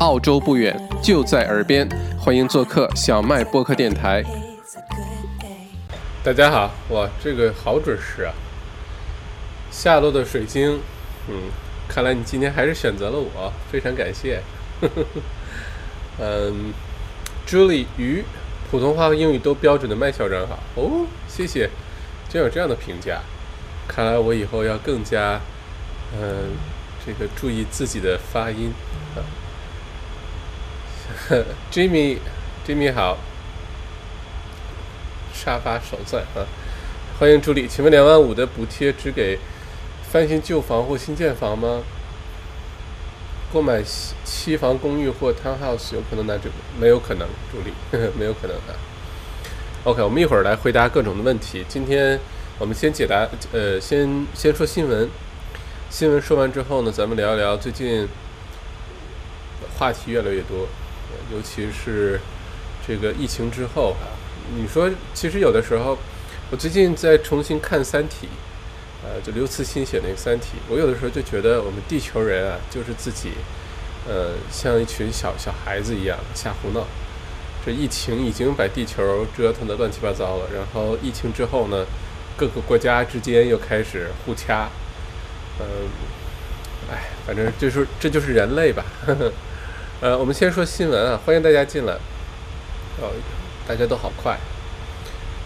澳洲不远，就在耳边，欢迎做客小麦播客电台。大家好，哇，这个好准时啊！下落的水晶，嗯，看来你今天还是选择了我，非常感谢。嗯，Julie 鱼，普通话和英语都标准的麦校长好哦，谢谢，竟有这样的评价，看来我以后要更加，嗯，这个注意自己的发音啊。Jimmy，Jimmy 好，沙发首赞啊！欢迎助理，请问两万五的补贴只给翻新旧房或新建房吗？购买期房公寓或 townhouse 有可能拿这个？没有可能，助理 没有可能的。OK，我们一会儿来回答各种的问题。今天我们先解答，呃，先先说新闻。新闻说完之后呢，咱们聊一聊最近话题越来越多。尤其是这个疫情之后啊，你说，其实有的时候，我最近在重新看《三体》，呃，就刘慈欣写那个《三体》，我有的时候就觉得我们地球人啊，就是自己，呃，像一群小小孩子一样瞎胡闹。这疫情已经把地球折腾得乱七八糟了，然后疫情之后呢，各个国家之间又开始互掐，嗯，哎，反正就是这就是人类吧。呵 呵呃，我们先说新闻啊，欢迎大家进来。哦，大家都好快，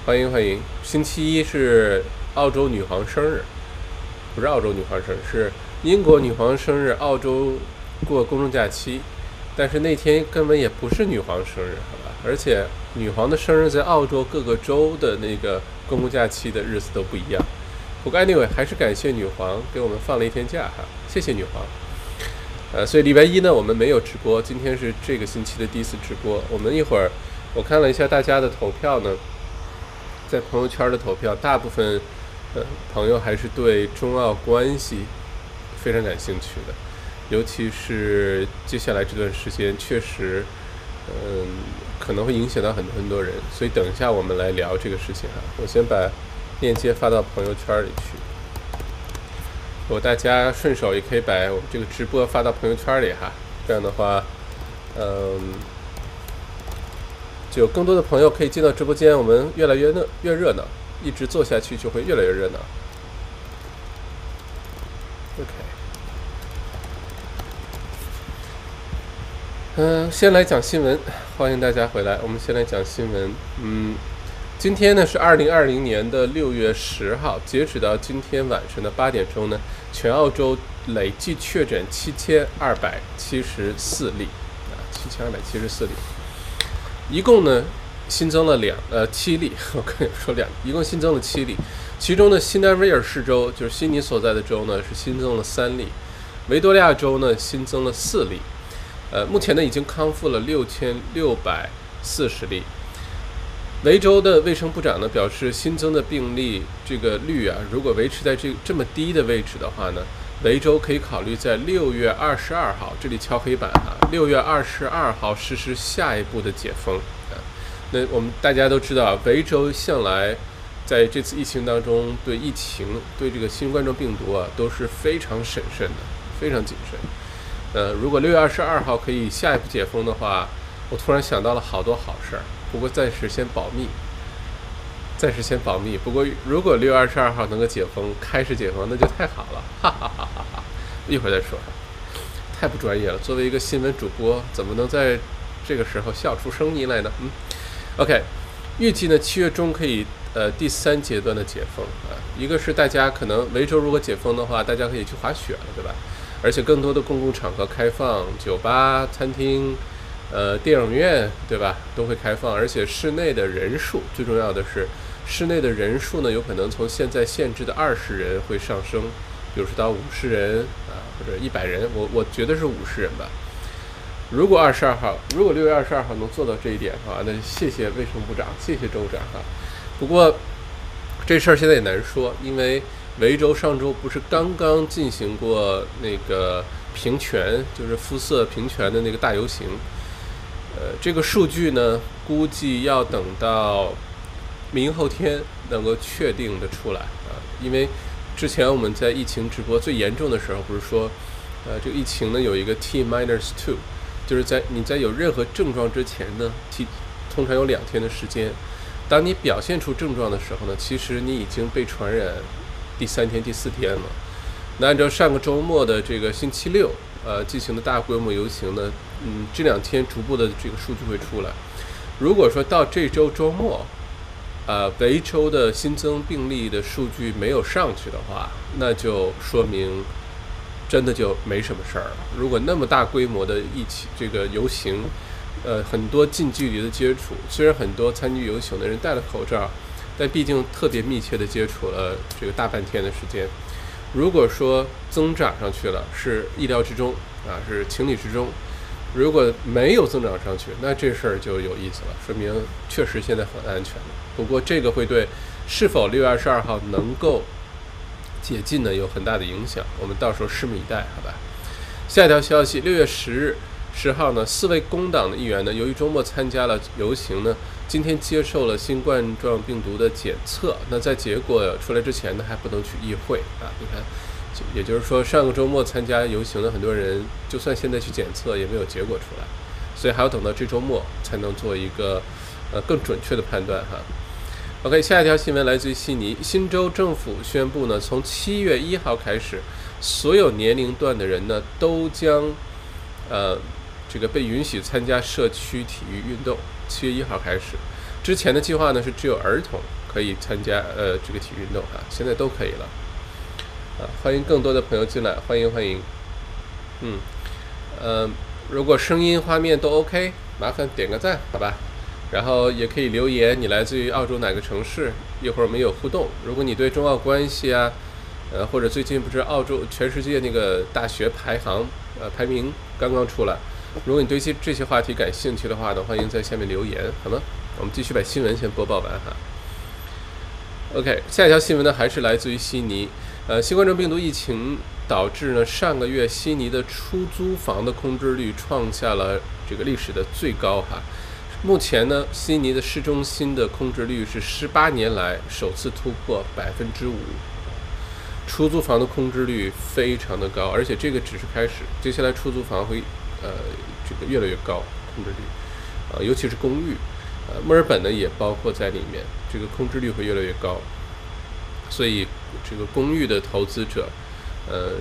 欢迎欢迎。星期一是澳洲女皇生日，不是澳洲女皇生日，是英国女皇生日。澳洲过公众假期，但是那天根本也不是女皇生日，好吧？而且女皇的生日在澳洲各个州的那个公共假期的日子都不一样。不过 anyway，还是感谢女皇给我们放了一天假哈，谢谢女皇。呃，所以礼拜一呢，我们没有直播。今天是这个星期的第一次直播。我们一会儿，我看了一下大家的投票呢，在朋友圈的投票，大部分呃朋友还是对中澳关系非常感兴趣的，尤其是接下来这段时间，确实，嗯，可能会影响到很多很多人。所以等一下我们来聊这个事情哈。我先把链接发到朋友圈里去。如果大家顺手也可以把我这个直播发到朋友圈里哈，这样的话，嗯，就更多的朋友可以进到直播间，我们越来越热越热闹，一直做下去就会越来越热闹。OK，嗯，先来讲新闻，欢迎大家回来，我们先来讲新闻，嗯。今天呢是二零二零年的六月十号，截止到今天晚上的八点钟呢，全澳洲累计确诊七千二百七十四例，啊，七千二百七十四例，一共呢新增了两呃七例，我跟你说两，一共新增了七例，其中呢新南威尔士州就是悉尼所在的州呢是新增了三例，维多利亚州呢新增了四例，呃，目前呢已经康复了六千六百四十例。维州的卫生部长呢表示，新增的病例这个率啊，如果维持在这这么低的位置的话呢，维州可以考虑在六月二十二号这里敲黑板哈，六月二十二号实施下一步的解封啊。那我们大家都知道，维州向来在这次疫情当中对疫情对这个新冠状病毒啊都是非常审慎的，非常谨慎。呃，如果六月二十二号可以下一步解封的话，我突然想到了好多好事儿。不过暂时先保密，暂时先保密。不过如果六月二十二号能够解封，开始解封，那就太好了，哈哈哈哈哈！一会儿再说，太不专业了。作为一个新闻主播，怎么能在这个时候笑出声音来呢？嗯，OK，预计呢七月中可以呃第三阶段的解封啊。一个是大家可能维州如果解封的话，大家可以去滑雪了，对吧？而且更多的公共场合开放，酒吧、餐厅。呃，电影院对吧，都会开放，而且室内的人数最重要的是，室内的人数呢，有可能从现在限制的二十人会上升，比如说到五十人啊，或者一百人，我我觉得是五十人吧。如果二十二号，如果六月二十二号能做到这一点的话，那谢谢卫生部长，谢谢州长哈。不过这事儿现在也难说，因为维州上周不是刚刚进行过那个平权，就是肤色平权的那个大游行。呃，这个数据呢，估计要等到明后天能够确定的出来啊。因为之前我们在疫情直播最严重的时候，不是说，呃，这个疫情呢有一个 T minus two，就是在你在有任何症状之前呢，，T 通常有两天的时间。当你表现出症状的时候呢，其实你已经被传染第三天、第四天了。那按照上个周末的这个星期六，呃，进行的大规模游行呢，嗯，这两天逐步的这个数据会出来。如果说到这周周末，呃，维州的新增病例的数据没有上去的话，那就说明真的就没什么事儿了。如果那么大规模的一起这个游行，呃，很多近距离的接触，虽然很多参与游行的人戴了口罩，但毕竟特别密切的接触了这个大半天的时间。如果说增长上去了，是意料之中啊，是情理之中。如果没有增长上去，那这事儿就有意思了，说明确实现在很安全了。不过这个会对是否六月二十二号能够解禁呢有很大的影响，我们到时候拭目以待，好吧？下一条消息，六月十日十号呢，四位工党的议员呢，由于周末参加了游行呢，今天接受了新冠状病毒的检测。那在结果出来之前呢，还不能去议会啊，你看。也就是说，上个周末参加游行的很多人，就算现在去检测，也没有结果出来，所以还要等到这周末才能做一个呃更准确的判断哈。OK，下一条新闻来自于悉尼，新州政府宣布呢，从七月一号开始，所有年龄段的人呢都将呃这个被允许参加社区体育运动。七月一号开始，之前的计划呢是只有儿童可以参加呃这个体育运动哈，现在都可以了。欢迎更多的朋友进来，欢迎欢迎。嗯，呃，如果声音、画面都 OK，麻烦点个赞，好吧？然后也可以留言，你来自于澳洲哪个城市？一会儿我们有互动。如果你对中澳关系啊，呃，或者最近不是澳洲全世界那个大学排行呃排名刚刚出来，如果你对这这些话题感兴趣的话呢，欢迎在下面留言，好吗？我们继续把新闻先播报完哈。OK，下一条新闻呢，还是来自于悉尼。呃，新冠状病毒疫情导致呢，上个月悉尼的出租房的空置率创下了这个历史的最高哈。目前呢，悉尼的市中心的空置率是十八年来首次突破百分之五，出租房的空置率非常的高，而且这个只是开始，接下来出租房会呃这个越来越高空置率，啊，尤其是公寓，呃，墨尔本呢也包括在里面，这个空置率会越来越高。所以，这个公寓的投资者，呃，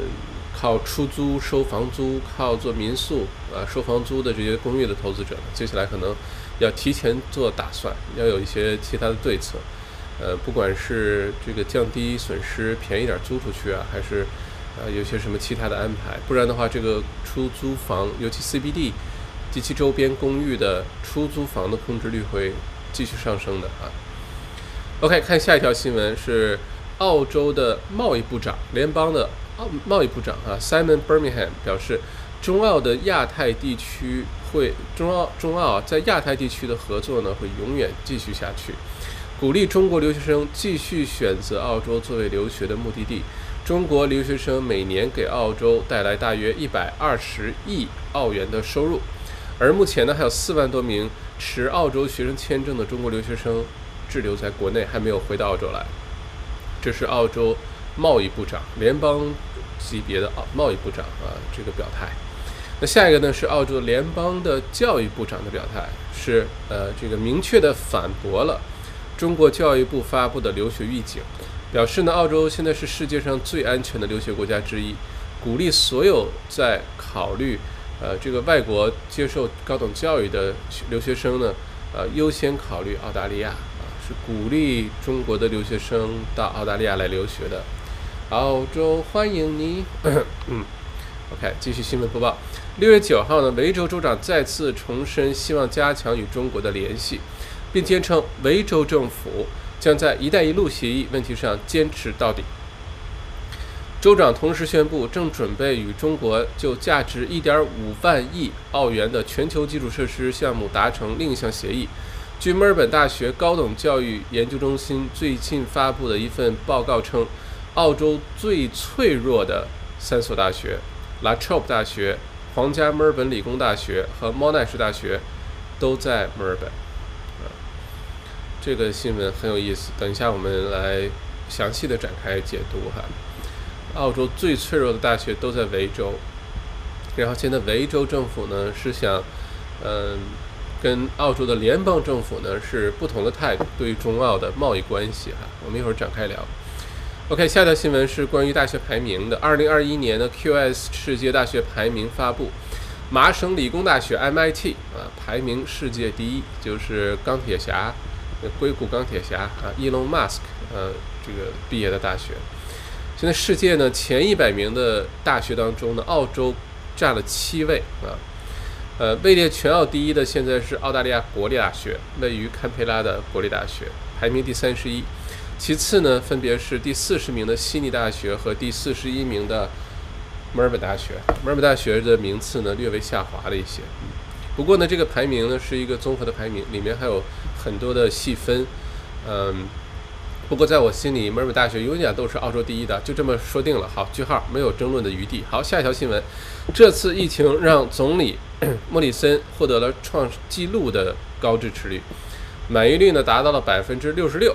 靠出租收房租，靠做民宿啊收房租的这些公寓的投资者，接下来可能要提前做打算，要有一些其他的对策，呃，不管是这个降低损失，便宜点租出去啊，还是呃有些什么其他的安排，不然的话，这个出租房，尤其 CBD 及其周边公寓的出租房的空置率会继续上升的啊。OK，看下一条新闻是。澳洲的贸易部长，联邦的澳贸易部长啊，Simon Birmingham 表示，中澳的亚太地区会中澳中澳在亚太地区的合作呢会永远继续下去，鼓励中国留学生继续选择澳洲作为留学的目的地。中国留学生每年给澳洲带来大约一百二十亿澳元的收入，而目前呢还有四万多名持澳洲学生签证的中国留学生滞留在国内，还没有回到澳洲来。这是澳洲贸易部长，联邦级别的澳贸易部长啊，这个表态。那下一个呢是澳洲联邦的教育部长的表态，是呃这个明确的反驳了中国教育部发布的留学预警，表示呢澳洲现在是世界上最安全的留学国家之一，鼓励所有在考虑呃这个外国接受高等教育的留学生呢，呃优先考虑澳大利亚。是鼓励中国的留学生到澳大利亚来留学的，澳洲欢迎你。嗯，OK，继续新闻播报。六月九号呢，维州州长再次重申希望加强与中国的联系，并坚称维州政府将在“一带一路”协议问题上坚持到底。州长同时宣布，正准备与中国就价值1.5万亿澳元的全球基础设施项目达成另一项协议。据墨尔本大学高等教育研究中心最近发布的一份报告称，澳洲最脆弱的三所大学——拉特 p 大学、皇家墨尔本理工大学和莫奈什大学，都在墨尔本。啊，这个新闻很有意思，等一下我们来详细的展开解读哈。澳洲最脆弱的大学都在维州，然后现在维州政府呢是想，嗯，跟澳洲的联邦政府呢是不同的态度对于中澳的贸易关系哈，我们一会儿展开聊。OK，下条新闻是关于大学排名的。二零二一年的 QS 世界大学排名发布，麻省理工大学 MIT 啊排名世界第一，就是钢铁侠，硅谷钢铁侠啊，Elon Musk 呃这个毕业的大学。现在世界呢前一百名的大学当中呢，澳洲占了七位啊，呃位列全澳第一的现在是澳大利亚国立大学，位于堪培拉的国立大学，排名第三十一。其次呢，分别是第四十名的悉尼大学和第四十一名的墨尔本大学。墨尔本大学的名次呢略微下滑了一些。不过呢，这个排名呢是一个综合的排名，里面还有很多的细分。嗯，不过在我心里，墨尔本大学永远都是澳洲第一的，就这么说定了。好，句号，没有争论的余地。好，下一条新闻，这次疫情让总理 莫里森获得了创纪录的高支持率，满意率呢达到了百分之六十六。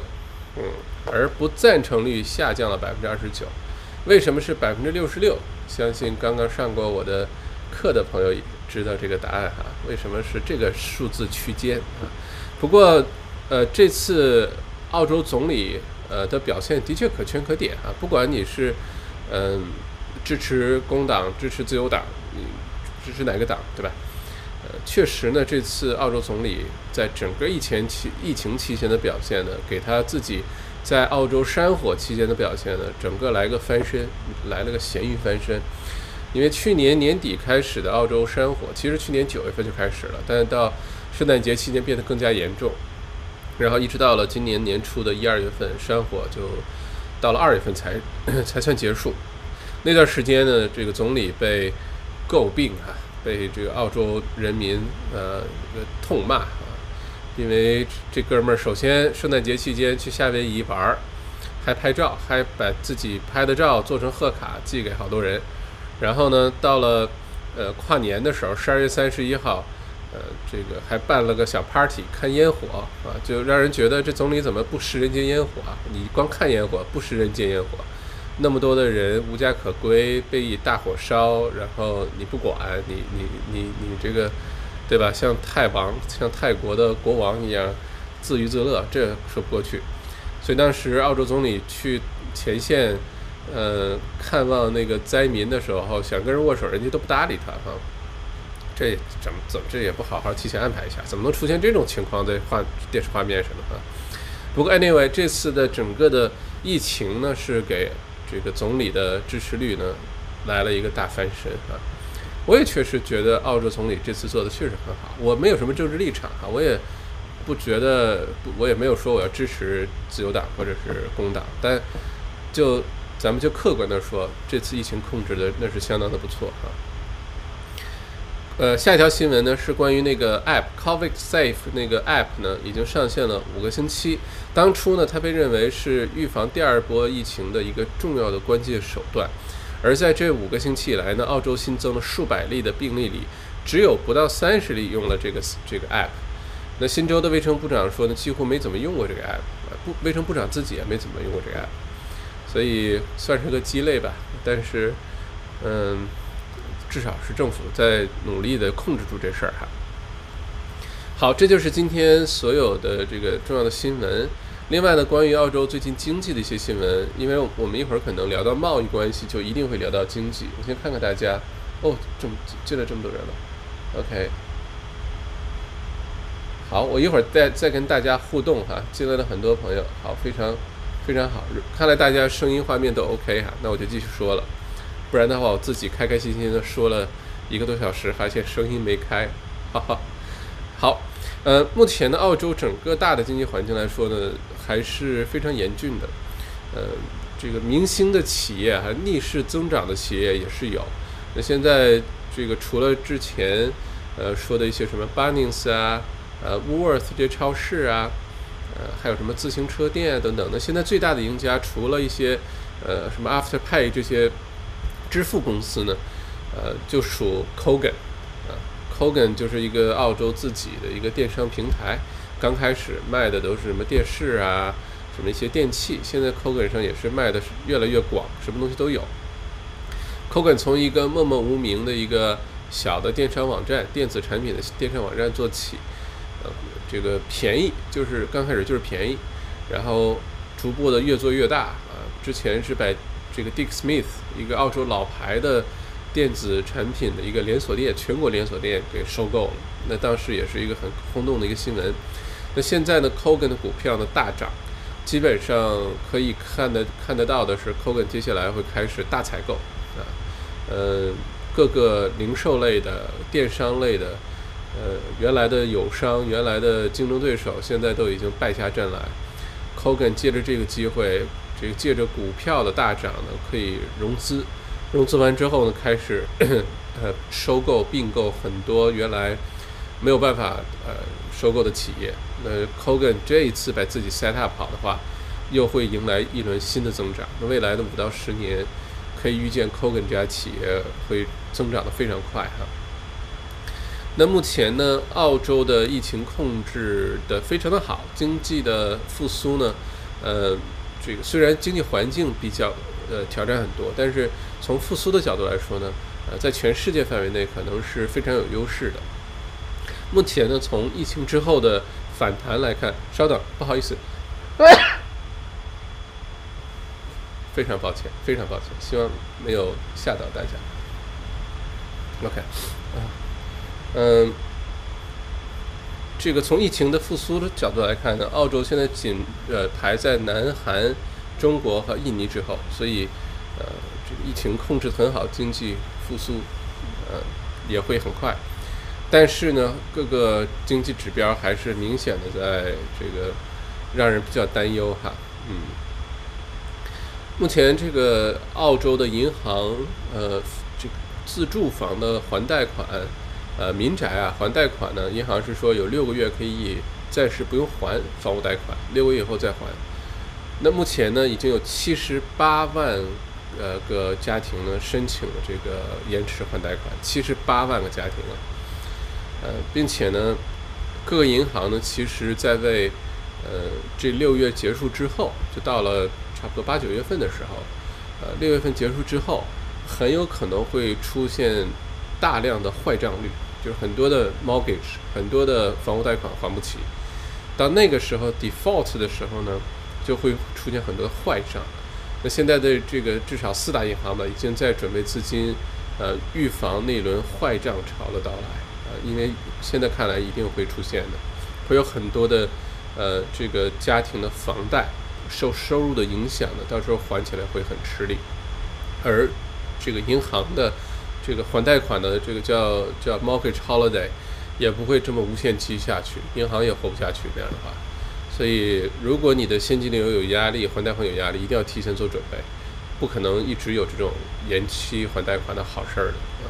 嗯。而不赞成率下降了百分之二十九，为什么是百分之六十六？相信刚刚上过我的课的朋友也知道这个答案哈。为什么是这个数字区间啊？不过，呃，这次澳洲总理呃的表现的确可圈可点啊。不管你是嗯支持工党、支持自由党，你支持哪个党，对吧？呃，确实呢，这次澳洲总理在整个疫情期疫情期间的表现呢，给他自己。在澳洲山火期间的表现呢，整个来个翻身，来了个咸鱼翻身。因为去年年底开始的澳洲山火，其实去年九月份就开始了，但是到圣诞节期间变得更加严重，然后一直到了今年年初的一二月份，山火就到了二月份才 才算结束。那段时间呢，这个总理被诟病啊，被这个澳洲人民呃痛骂啊。因为这哥们儿首先圣诞节期间去夏威夷玩儿，还拍照，还把自己拍的照做成贺卡寄给好多人。然后呢，到了呃跨年的时候，十二月三十一号，呃，这个还办了个小 party 看烟火啊，就让人觉得这总理怎么不食人间烟火啊？你光看烟火，不食人间烟火，那么多的人无家可归，被大火烧，然后你不管，你你你你这个。对吧？像泰王，像泰国的国王一样自娱自乐，这说不过去。所以当时澳洲总理去前线，呃，看望那个灾民的时候，想跟人握手，人家都不搭理他哈。这怎么怎么这也不好好提前安排一下？怎么能出现这种情况在画电视画面上呢？啊。不过 anyway，这次的整个的疫情呢，是给这个总理的支持率呢来了一个大翻身啊。我也确实觉得澳洲总理这次做的确实很好。我没有什么政治立场哈，我也不觉得，我也没有说我要支持自由党或者是工党，但就咱们就客观的说，这次疫情控制的那是相当的不错啊。呃，下一条新闻呢是关于那个 App COVID Safe 那个 App 呢已经上线了五个星期。当初呢，它被认为是预防第二波疫情的一个重要的关键手段。而在这五个星期以来呢，澳洲新增了数百例的病例里，只有不到三十例用了这个这个 app。那新州的卫生部长说呢，几乎没怎么用过这个 app，不，卫生部长自己也没怎么用过这个 app，所以算是个鸡肋吧。但是，嗯，至少是政府在努力的控制住这事儿哈。好，这就是今天所有的这个重要的新闻。另外呢，关于澳洲最近经济的一些新闻，因为我们一会儿可能聊到贸易关系，就一定会聊到经济。我先看看大家，哦，这么进来这么多人了，OK，好，我一会儿再再跟大家互动哈，进来了很多朋友，好，非常非常好，看来大家声音画面都 OK 哈，那我就继续说了，不然的话我自己开开心心的说了一个多小时，发现声音没开，哈哈，好。呃，目前的澳洲整个大的经济环境来说呢，还是非常严峻的。呃，这个明星的企业还逆势增长的企业也是有。那现在这个除了之前呃说的一些什么 Bunnings 啊、呃 Woolworth 这些超市啊，呃还有什么自行车店啊等等，那现在最大的赢家除了一些呃什么 Afterpay 这些支付公司呢，呃就属 Kogan。Kogan 就是一个澳洲自己的一个电商平台，刚开始卖的都是什么电视啊，什么一些电器。现在 Kogan 上也是卖的是越来越广，什么东西都有。Kogan 从一个默默无名的一个小的电商网站、电子产品的电商网站做起，呃，这个便宜就是刚开始就是便宜，然后逐步的越做越大啊。之前是百这个 Dick Smith 一个澳洲老牌的电子产品的一个连锁店，全国连锁店给收购了，那当时也是一个很轰动的一个新闻。那现在呢，Kogan 的股票呢大涨。基本上可以看得看得到的是，Kogan 接下来会开始大采购啊，呃，各个零售类的、电商类的，呃，原来的友商、原来的竞争对手，现在都已经败下阵来。Kogan 借着这个机会，这个借着股票的大涨呢，可以融资，融资完之后呢，开始 呃收购并购很多原来没有办法呃收购的企业。那 Kogan 这一次把自己 set up 好的话，又会迎来一轮新的增长。那未来的五到十年，可以预见 Kogan 这家企业会增长的非常快哈。那目前呢，澳洲的疫情控制的非常的好，经济的复苏呢，呃，这个虽然经济环境比较呃挑战很多，但是从复苏的角度来说呢，呃，在全世界范围内可能是非常有优势的。目前呢，从疫情之后的反弹来看，稍等，不好意思，非常抱歉，非常抱歉，希望没有吓到大家。OK，啊，嗯，这个从疫情的复苏的角度来看呢，澳洲现在仅呃排在南韩、中国和印尼之后，所以呃这个疫情控制很好，经济复苏呃也会很快。但是呢，各个经济指标还是明显的在这个让人比较担忧哈。嗯，目前这个澳洲的银行呃，这个自住房的还贷款，呃，民宅啊还贷款呢，银行是说有六个月可以暂时不用还房屋贷款，六个月以后再还。那目前呢，已经有七十八万呃个家庭呢申请了这个延迟还贷款，七十八万个家庭了。呃，并且呢，各个银行呢，其实在为呃这六月结束之后，就到了差不多八九月份的时候，呃，六月份结束之后，很有可能会出现大量的坏账率，就是很多的 mortgage，很多的房屋贷款还不起。到那个时候 default 的时候呢，就会出现很多坏账。那现在的这个至少四大银行吧，已经在准备资金，呃，预防那轮坏账潮的到来。呃因为现在看来一定会出现的，会有很多的，呃，这个家庭的房贷受收入的影响呢，到时候还起来会很吃力，而这个银行的这个还贷款的这个叫叫 mortgage holiday 也不会这么无限期下去，银行也活不下去那样的话，所以如果你的现金流有压力，还贷款有压力，一定要提前做准备，不可能一直有这种延期还贷款的好事儿的啊。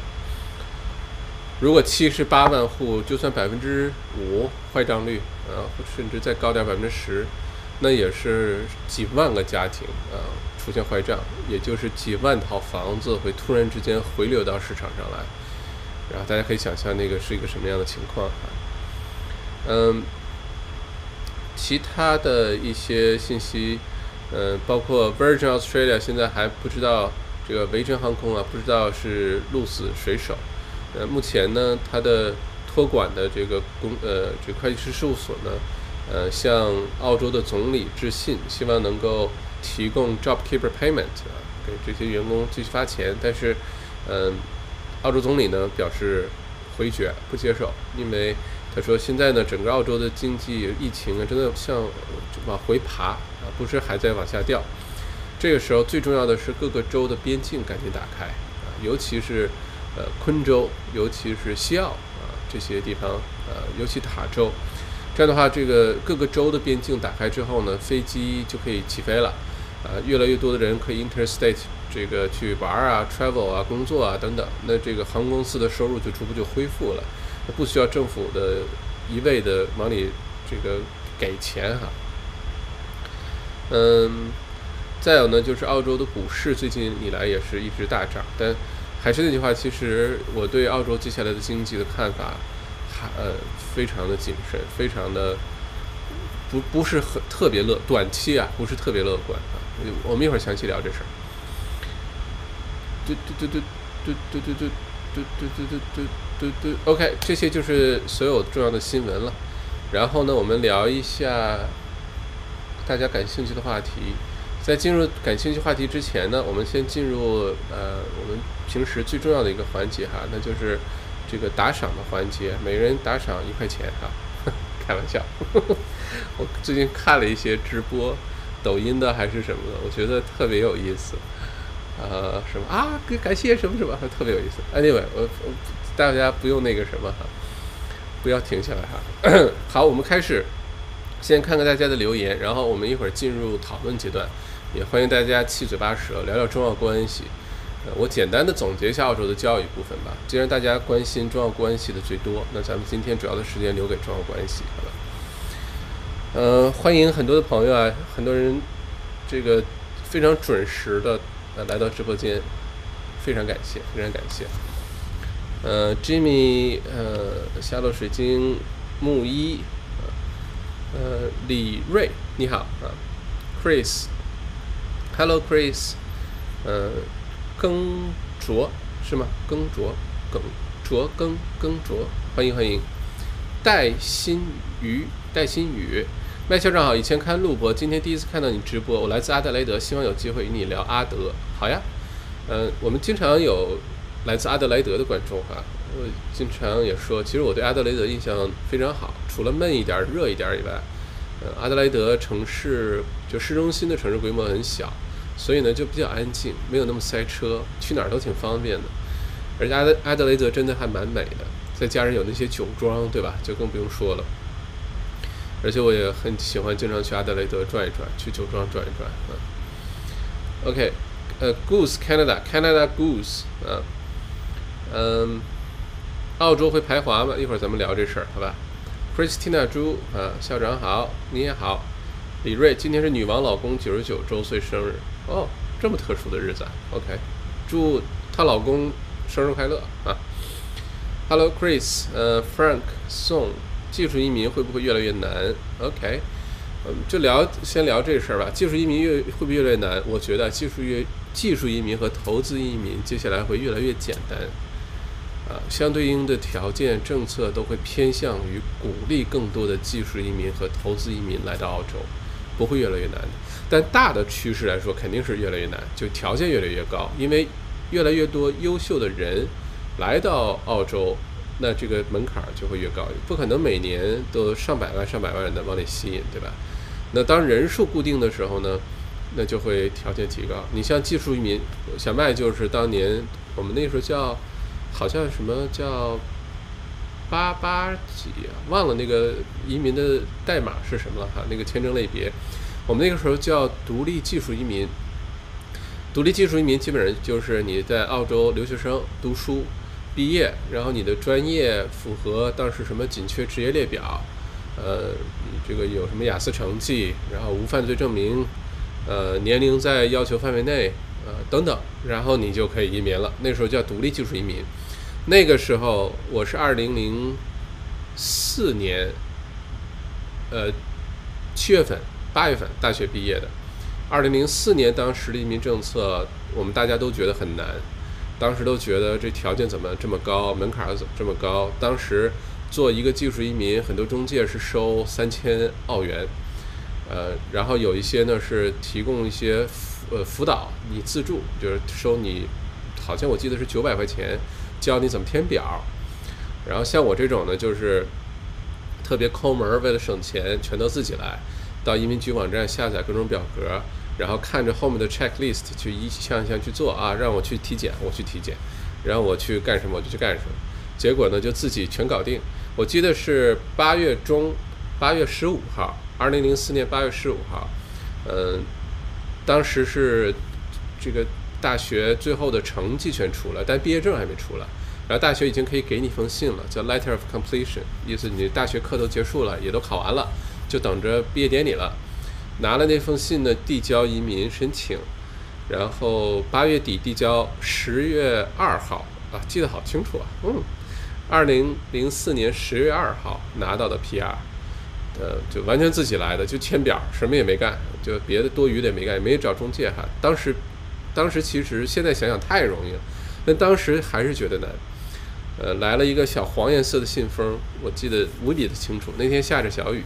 如果七十八万户，就算百分之五坏账率，啊，甚至再高点百分之十，那也是几万个家庭啊出现坏账，也就是几万套房子会突然之间回流到市场上来，然后大家可以想象那个是一个什么样的情况啊？嗯，其他的一些信息，嗯，包括 Virgin Australia 现在还不知道这个维珍航空啊，不知道是鹿死谁手。呃，目前呢，它的托管的这个公呃，这会计师事务所呢，呃，向澳洲的总理致信，希望能够提供 JobKeeper Payment 啊，给这些员工继续发钱。但是，嗯，澳洲总理呢表示回绝，不接受，因为他说现在呢，整个澳洲的经济疫情啊，真的像往回爬啊，不是还在往下掉。这个时候最重要的是各个州的边境赶紧打开啊，尤其是。呃，昆州，尤其是西澳啊这些地方，呃，尤其塔州，这样的话，这个各个州的边境打开之后呢，飞机就可以起飞了，啊，越来越多的人可以 interstate 这个去玩啊，travel 啊，工作啊等等，那这个航空公司的收入就逐步就恢复了，不需要政府的一味的往里这个给钱哈。嗯，再有呢，就是澳洲的股市最近以来也是一直大涨，但。还是那句话，其实我对澳洲接下来的经济的看法，呃非常的谨慎，非常的不不是很特别乐，短期啊不是特别乐观啊。我们一会儿详细聊这事儿。对对对对嘟嘟嘟嘟嘟嘟嘟嘟嘟嘟嘟。OK，这些就是所有重要的新闻了。然后呢，我们聊一下大家感兴趣的话题。在进入感兴趣话题之前呢，我们先进入呃我们平时最重要的一个环节哈，那就是这个打赏的环节，每人打赏一块钱哈，开玩笑。我最近看了一些直播，抖音的还是什么的，我觉得特别有意思。呃，什么啊？感谢什么什么，特别有意思。Anyway，我我大家不用那个什么哈，不要停下来哈。好，我们开始，先看看大家的留言，然后我们一会儿进入讨论阶段。也欢迎大家七嘴八舌聊聊中澳关系。我简单的总结一下澳洲的教育部分吧。既然大家关心中澳关系的最多，那咱们今天主要的时间留给中澳关系，好吧？呃，欢迎很多的朋友啊，很多人这个非常准时的呃来到直播间，非常感谢，非常感谢。呃，Jimmy，呃，夏洛水晶，木一，呃，李瑞，你好啊，Chris。Hello, Chris，呃，耕卓是吗？耕卓，耕卓耕耕卓，欢迎欢迎。戴新宇，戴新宇，麦校长好，以前看录播，今天第一次看到你直播。我来自阿德雷德，希望有机会与你聊阿德。好呀，嗯，我们经常有来自阿德莱德的观众哈。我经常也说，其实我对阿德雷德印象非常好，除了闷一点、热一点以外，呃，阿德莱德城市就市中心的城市规模很小。所以呢，就比较安静，没有那么塞车，去哪儿都挺方便的。而且阿德阿德雷德真的还蛮美的，再加上有那些酒庄，对吧？就更不用说了。而且我也很喜欢经常去阿德雷德转一转，去酒庄转一转。嗯。OK，呃，Goose Canada，Canada Goose，啊，嗯，澳洲会排华吗？一会儿咱们聊这事儿，好吧？Christina 朱啊，校长好，你也好。李瑞，今天是女王老公九十九周岁生日。哦，这么特殊的日子啊，OK，祝她老公生日快乐啊！Hello Chris，呃，Frank Song，技术移民会不会越来越难？OK，嗯，就聊先聊这事儿吧。技术移民越会不会越来越难？我觉得技术越技术移民和投资移民接下来会越来越简单啊，相对应的条件政策都会偏向于鼓励更多的技术移民和投资移民来到澳洲，不会越来越难的。但大的趋势来说，肯定是越来越难，就条件越来越高，因为越来越多优秀的人来到澳洲，那这个门槛就会越高，不可能每年都上百万、上百万人的往里吸引，对吧？那当人数固定的时候呢，那就会条件提高。你像技术移民，小麦就是当年我们那时候叫，好像什么叫八八几啊？忘了那个移民的代码是什么了哈？那个签证类别。我们那个时候叫独立技术移民，独立技术移民基本上就是你在澳洲留学生读书毕业，然后你的专业符合当时什么紧缺职业列表，呃，这个有什么雅思成绩，然后无犯罪证明，呃，年龄在要求范围内，呃，等等，然后你就可以移民了。那时候叫独立技术移民。那个时候我是二零零四年，呃，七月份。八月份大学毕业的，二零零四年当时的移民政策，我们大家都觉得很难，当时都觉得这条件怎么这么高，门槛怎么这么高？当时做一个技术移民，很多中介是收三千澳元，呃，然后有一些呢是提供一些呃辅导，你自助就是收你，好像我记得是九百块钱，教你怎么填表，然后像我这种呢，就是特别抠门，为了省钱，全都自己来。到移民局网站下载各种表格，然后看着后面的 checklist 去一项一项去做啊，让我去体检，我去体检，然后我去干什么我就去干什么，结果呢就自己全搞定。我记得是八月中，八月十五号，二零零四年八月十五号，嗯，当时是这个大学最后的成绩全出了，但毕业证还没出来，然后大学已经可以给你一封信了，叫 letter of completion，意思你大学课都结束了，也都考完了。就等着毕业典礼了，拿了那封信呢，递交移民申请，然后八月底递交，十月二号啊，记得好清楚啊，嗯，二零零四年十月二号拿到的 PR，呃，就完全自己来的，就签表，什么也没干，就别的多余的也没干，也没找中介哈。当时，当时其实现在想想太容易了，但当时还是觉得难。呃，来了一个小黄颜色的信封，我记得无比的清楚。那天下着小雨，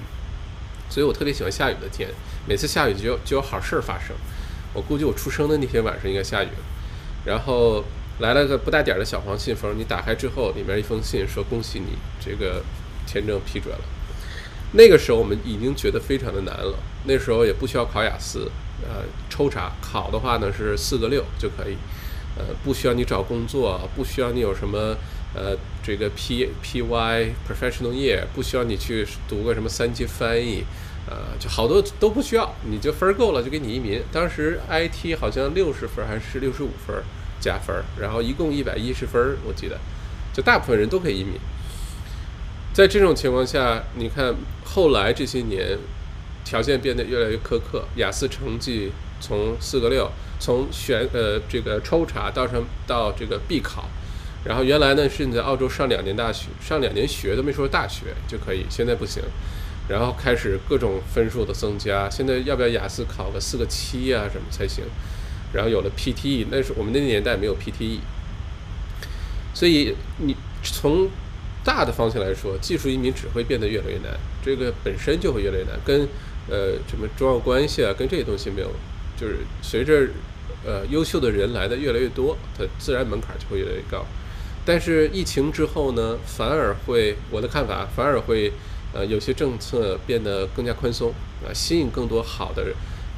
所以我特别喜欢下雨的天。每次下雨就有就有好事儿发生。我估计我出生的那天晚上应该下雨了。然后来了个不大点儿的小黄信封，你打开之后，里面一封信说恭喜你这个签证批准了。那个时候我们已经觉得非常的难了。那时候也不需要考雅思，呃，抽查考的话呢是四个六就可以，呃，不需要你找工作，不需要你有什么。呃，这个 P P Y Professional Year 不需要你去读个什么三级翻译，呃，就好多都不需要，你就分够了就给你移民。当时 I T 好像六十分还是六十五分加分，然后一共一百一十分，我记得，就大部分人都可以移民。在这种情况下，你看后来这些年条件变得越来越苛刻，雅思成绩从四个六，从选呃这个抽查到上到这个必考。然后原来呢是你在澳洲上两年大学，上两年学都没说大学就可以，现在不行。然后开始各种分数的增加，现在要不要雅思考个四个七啊什么才行？然后有了 PTE，那是我们那个年代没有 PTE。所以你从大的方向来说，技术移民只会变得越来越难，这个本身就会越来越难，跟呃什么中澳关系啊，跟这些东西没有，就是随着呃优秀的人来的越来越多，它自然门槛就会越来越高。但是疫情之后呢，反而会我的看法，反而会，呃，有些政策变得更加宽松啊，吸引更多好的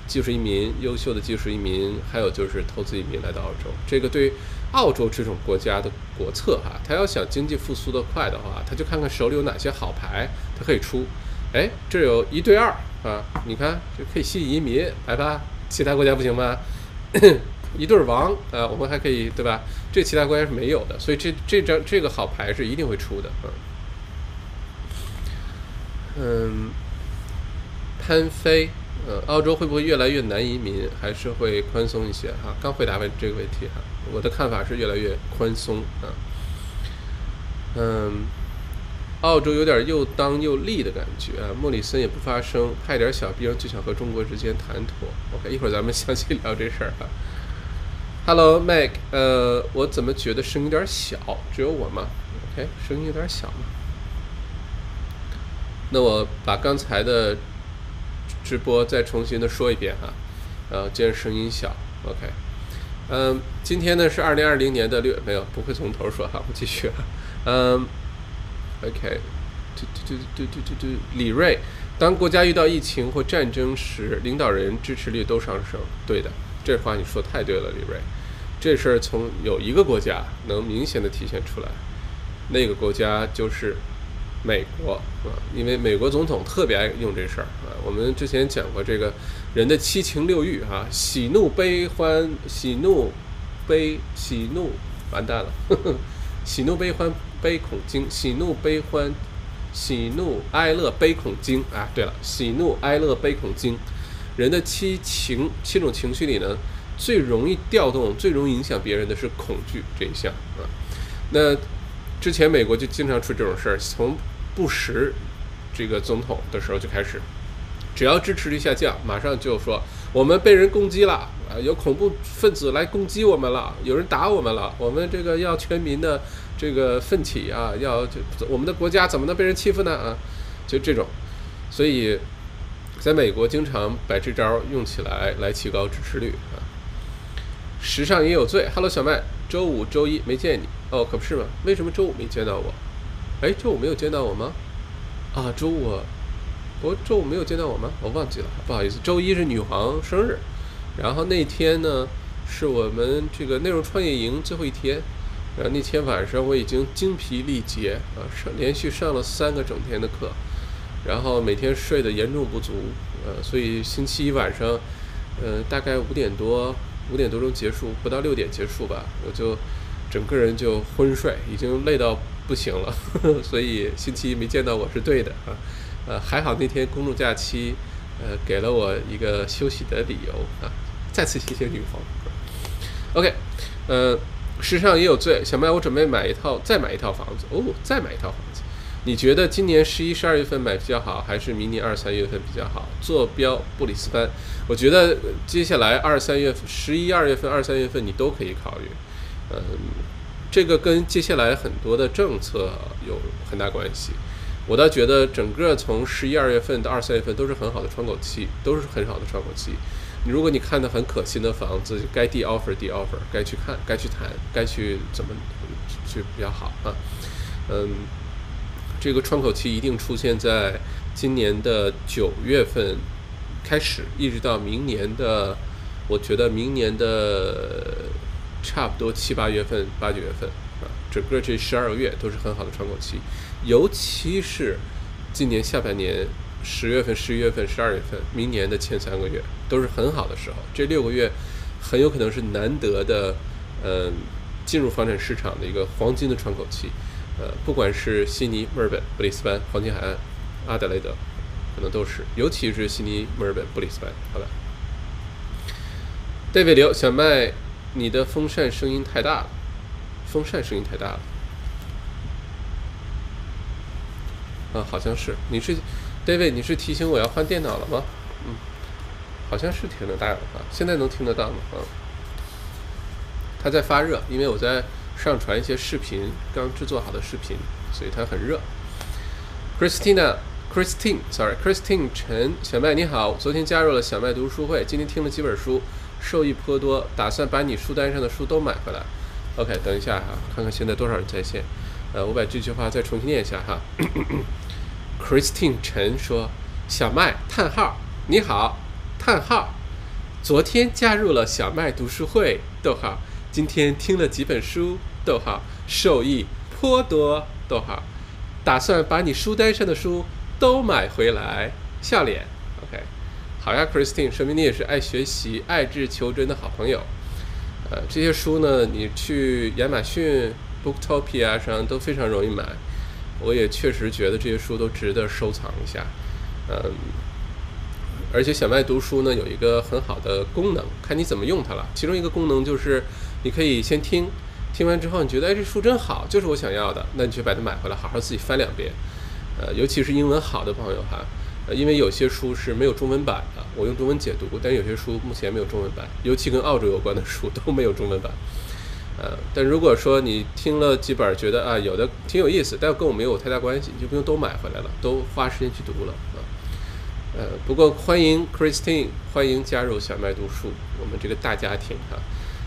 技术移民、优秀的技术移民，还有就是投资移民来到澳洲。这个对澳洲这种国家的国策哈，他要想经济复苏的快的话，他就看看手里有哪些好牌，他可以出。哎，这有一对二啊，你看就可以吸引移民来吧，其他国家不行吗？一对王，呃，我们还可以，对吧？这其他国家是没有的，所以这这张这个好牌是一定会出的，嗯。嗯，潘飞，呃，澳洲会不会越来越难移民，还是会宽松一些？哈，刚回答完这个问题哈，我的看法是越来越宽松啊。嗯，澳洲有点又当又立的感觉啊。莫里森也不发声，派点小兵就想和中国之间谈妥。OK，一会儿咱们详细聊这事儿哈。Hello, Meg。呃，我怎么觉得声音有点小？只有我吗？OK，声音有点小吗？那我把刚才的直播再重新的说一遍哈。呃，既然声音小，OK。嗯，今天呢是二零二零年的六，没有，不会从头说哈，我继续啊。嗯，OK。嘟嘟嘟嘟嘟嘟嘟，李瑞，当国家遇到疫情或战争时，领导人支持率都上升。对的。这话你说太对了，李瑞。这事儿从有一个国家能明显的体现出来，那个国家就是美国啊，因为美国总统特别爱用这事儿啊。我们之前讲过这个人的七情六欲啊，喜怒悲欢，喜怒悲喜怒完蛋了，喜怒悲欢悲恐惊，喜怒悲欢喜怒哀乐悲恐惊啊。对了，喜怒哀乐悲恐惊。人的七情七种情绪里呢，最容易调动、最容易影响别人的是恐惧这一项啊。那之前美国就经常出这种事儿，从布什这个总统的时候就开始，只要支持率下降，马上就说我们被人攻击了啊，有恐怖分子来攻击我们了，有人打我们了，我们这个要全民的这个奋起啊，要就我们的国家怎么能被人欺负呢啊？就这种，所以。在美国，经常把这招用起来来提高支持率啊。时尚也有罪，Hello 小麦，周五、周一没见你哦，可不是吗？为什么周五没见到我？哎，周五没有见到我吗？啊，周五，我周五没有见到我吗？我忘记了，不好意思。周一是女皇生日，然后那天呢是我们这个内容创业营最后一天，然后那天晚上我已经精疲力竭啊，上连续上了三个整天的课。然后每天睡得严重不足，呃，所以星期一晚上，呃，大概五点多五点多钟结束，不到六点结束吧，我就整个人就昏睡，已经累到不行了，呵 呵所以星期一没见到我是对的啊，呃，还好那天公众假期，呃，给了我一个休息的理由啊，再次谢谢女方。OK，呃，时尚也有罪，小麦，我准备买一套，再买一套房子，哦，再买一套房子。你觉得今年十一、十二月份买比较好，还是明年二三月份比较好？坐标布里斯班，我觉得接下来二三月份、十一二月份、二三月份你都可以考虑。嗯，这个跟接下来很多的政策有很大关系。我倒觉得整个从十一二月份到二三月份都是很好的窗口期，都是很好的窗口期。如果你看到很可信的房子，该递 offer 递 offer，该去看，该去谈，该去怎么去比较好啊？嗯，这个窗口期一定出现在今年的九月份开始，一直到明年的，我觉得明年的差不多七八月份、八九月份啊，整个这十二个月都是很好的窗口期，尤其是今年下半年。十月份、十一月份、十二月份，明年的前三个月都是很好的时候。这六个月很有可能是难得的，嗯，进入房产市场的一个黄金的窗口期。呃，不管是悉尼、墨尔本、布里斯班、黄金海岸、阿德莱德，可能都是，尤其是悉尼、墨尔本、布里斯班。好吧。戴维刘小麦，你的风扇声音太大了，风扇声音太大了。啊，好像是，你是。David，你是提醒我要换电脑了吗？嗯，好像是听得到了啊，现在能听得到吗？啊，它在发热，因为我在上传一些视频，刚制作好的视频，所以它很热。Christina，Christine，sorry，Christine 陈小麦你好，昨天加入了小麦读书会，今天听了几本书，受益颇多，打算把你书单上的书都买回来。OK，等一下哈，看看现在多少人在线。呃，我把这句话再重新念一下哈。Christine 陈说：“小麦，叹号，你好，叹号，昨天加入了小麦读书会，逗号，今天听了几本书，逗号，受益颇多，逗号，打算把你书单上的书都买回来，笑脸，OK，好呀，Christine，说明你也是爱学习、爱智求真的好朋友。呃，这些书呢，你去亚马逊、Booktopia 上都非常容易买。”我也确实觉得这些书都值得收藏一下，嗯，而且小麦读书呢有一个很好的功能，看你怎么用它了。其中一个功能就是你可以先听，听完之后你觉得哎这书真好，就是我想要的，那你就把它买回来，好好自己翻两遍。呃，尤其是英文好的朋友哈，呃，因为有些书是没有中文版的，我用中文解读，但有些书目前没有中文版，尤其跟澳洲有关的书都没有中文版。呃，但如果说你听了几本，觉得啊有的挺有意思，但跟我没有太大关系，你就不用都买回来了，都花时间去读了啊。呃，不过欢迎 Christine，欢迎加入小麦读书，我们这个大家庭哈。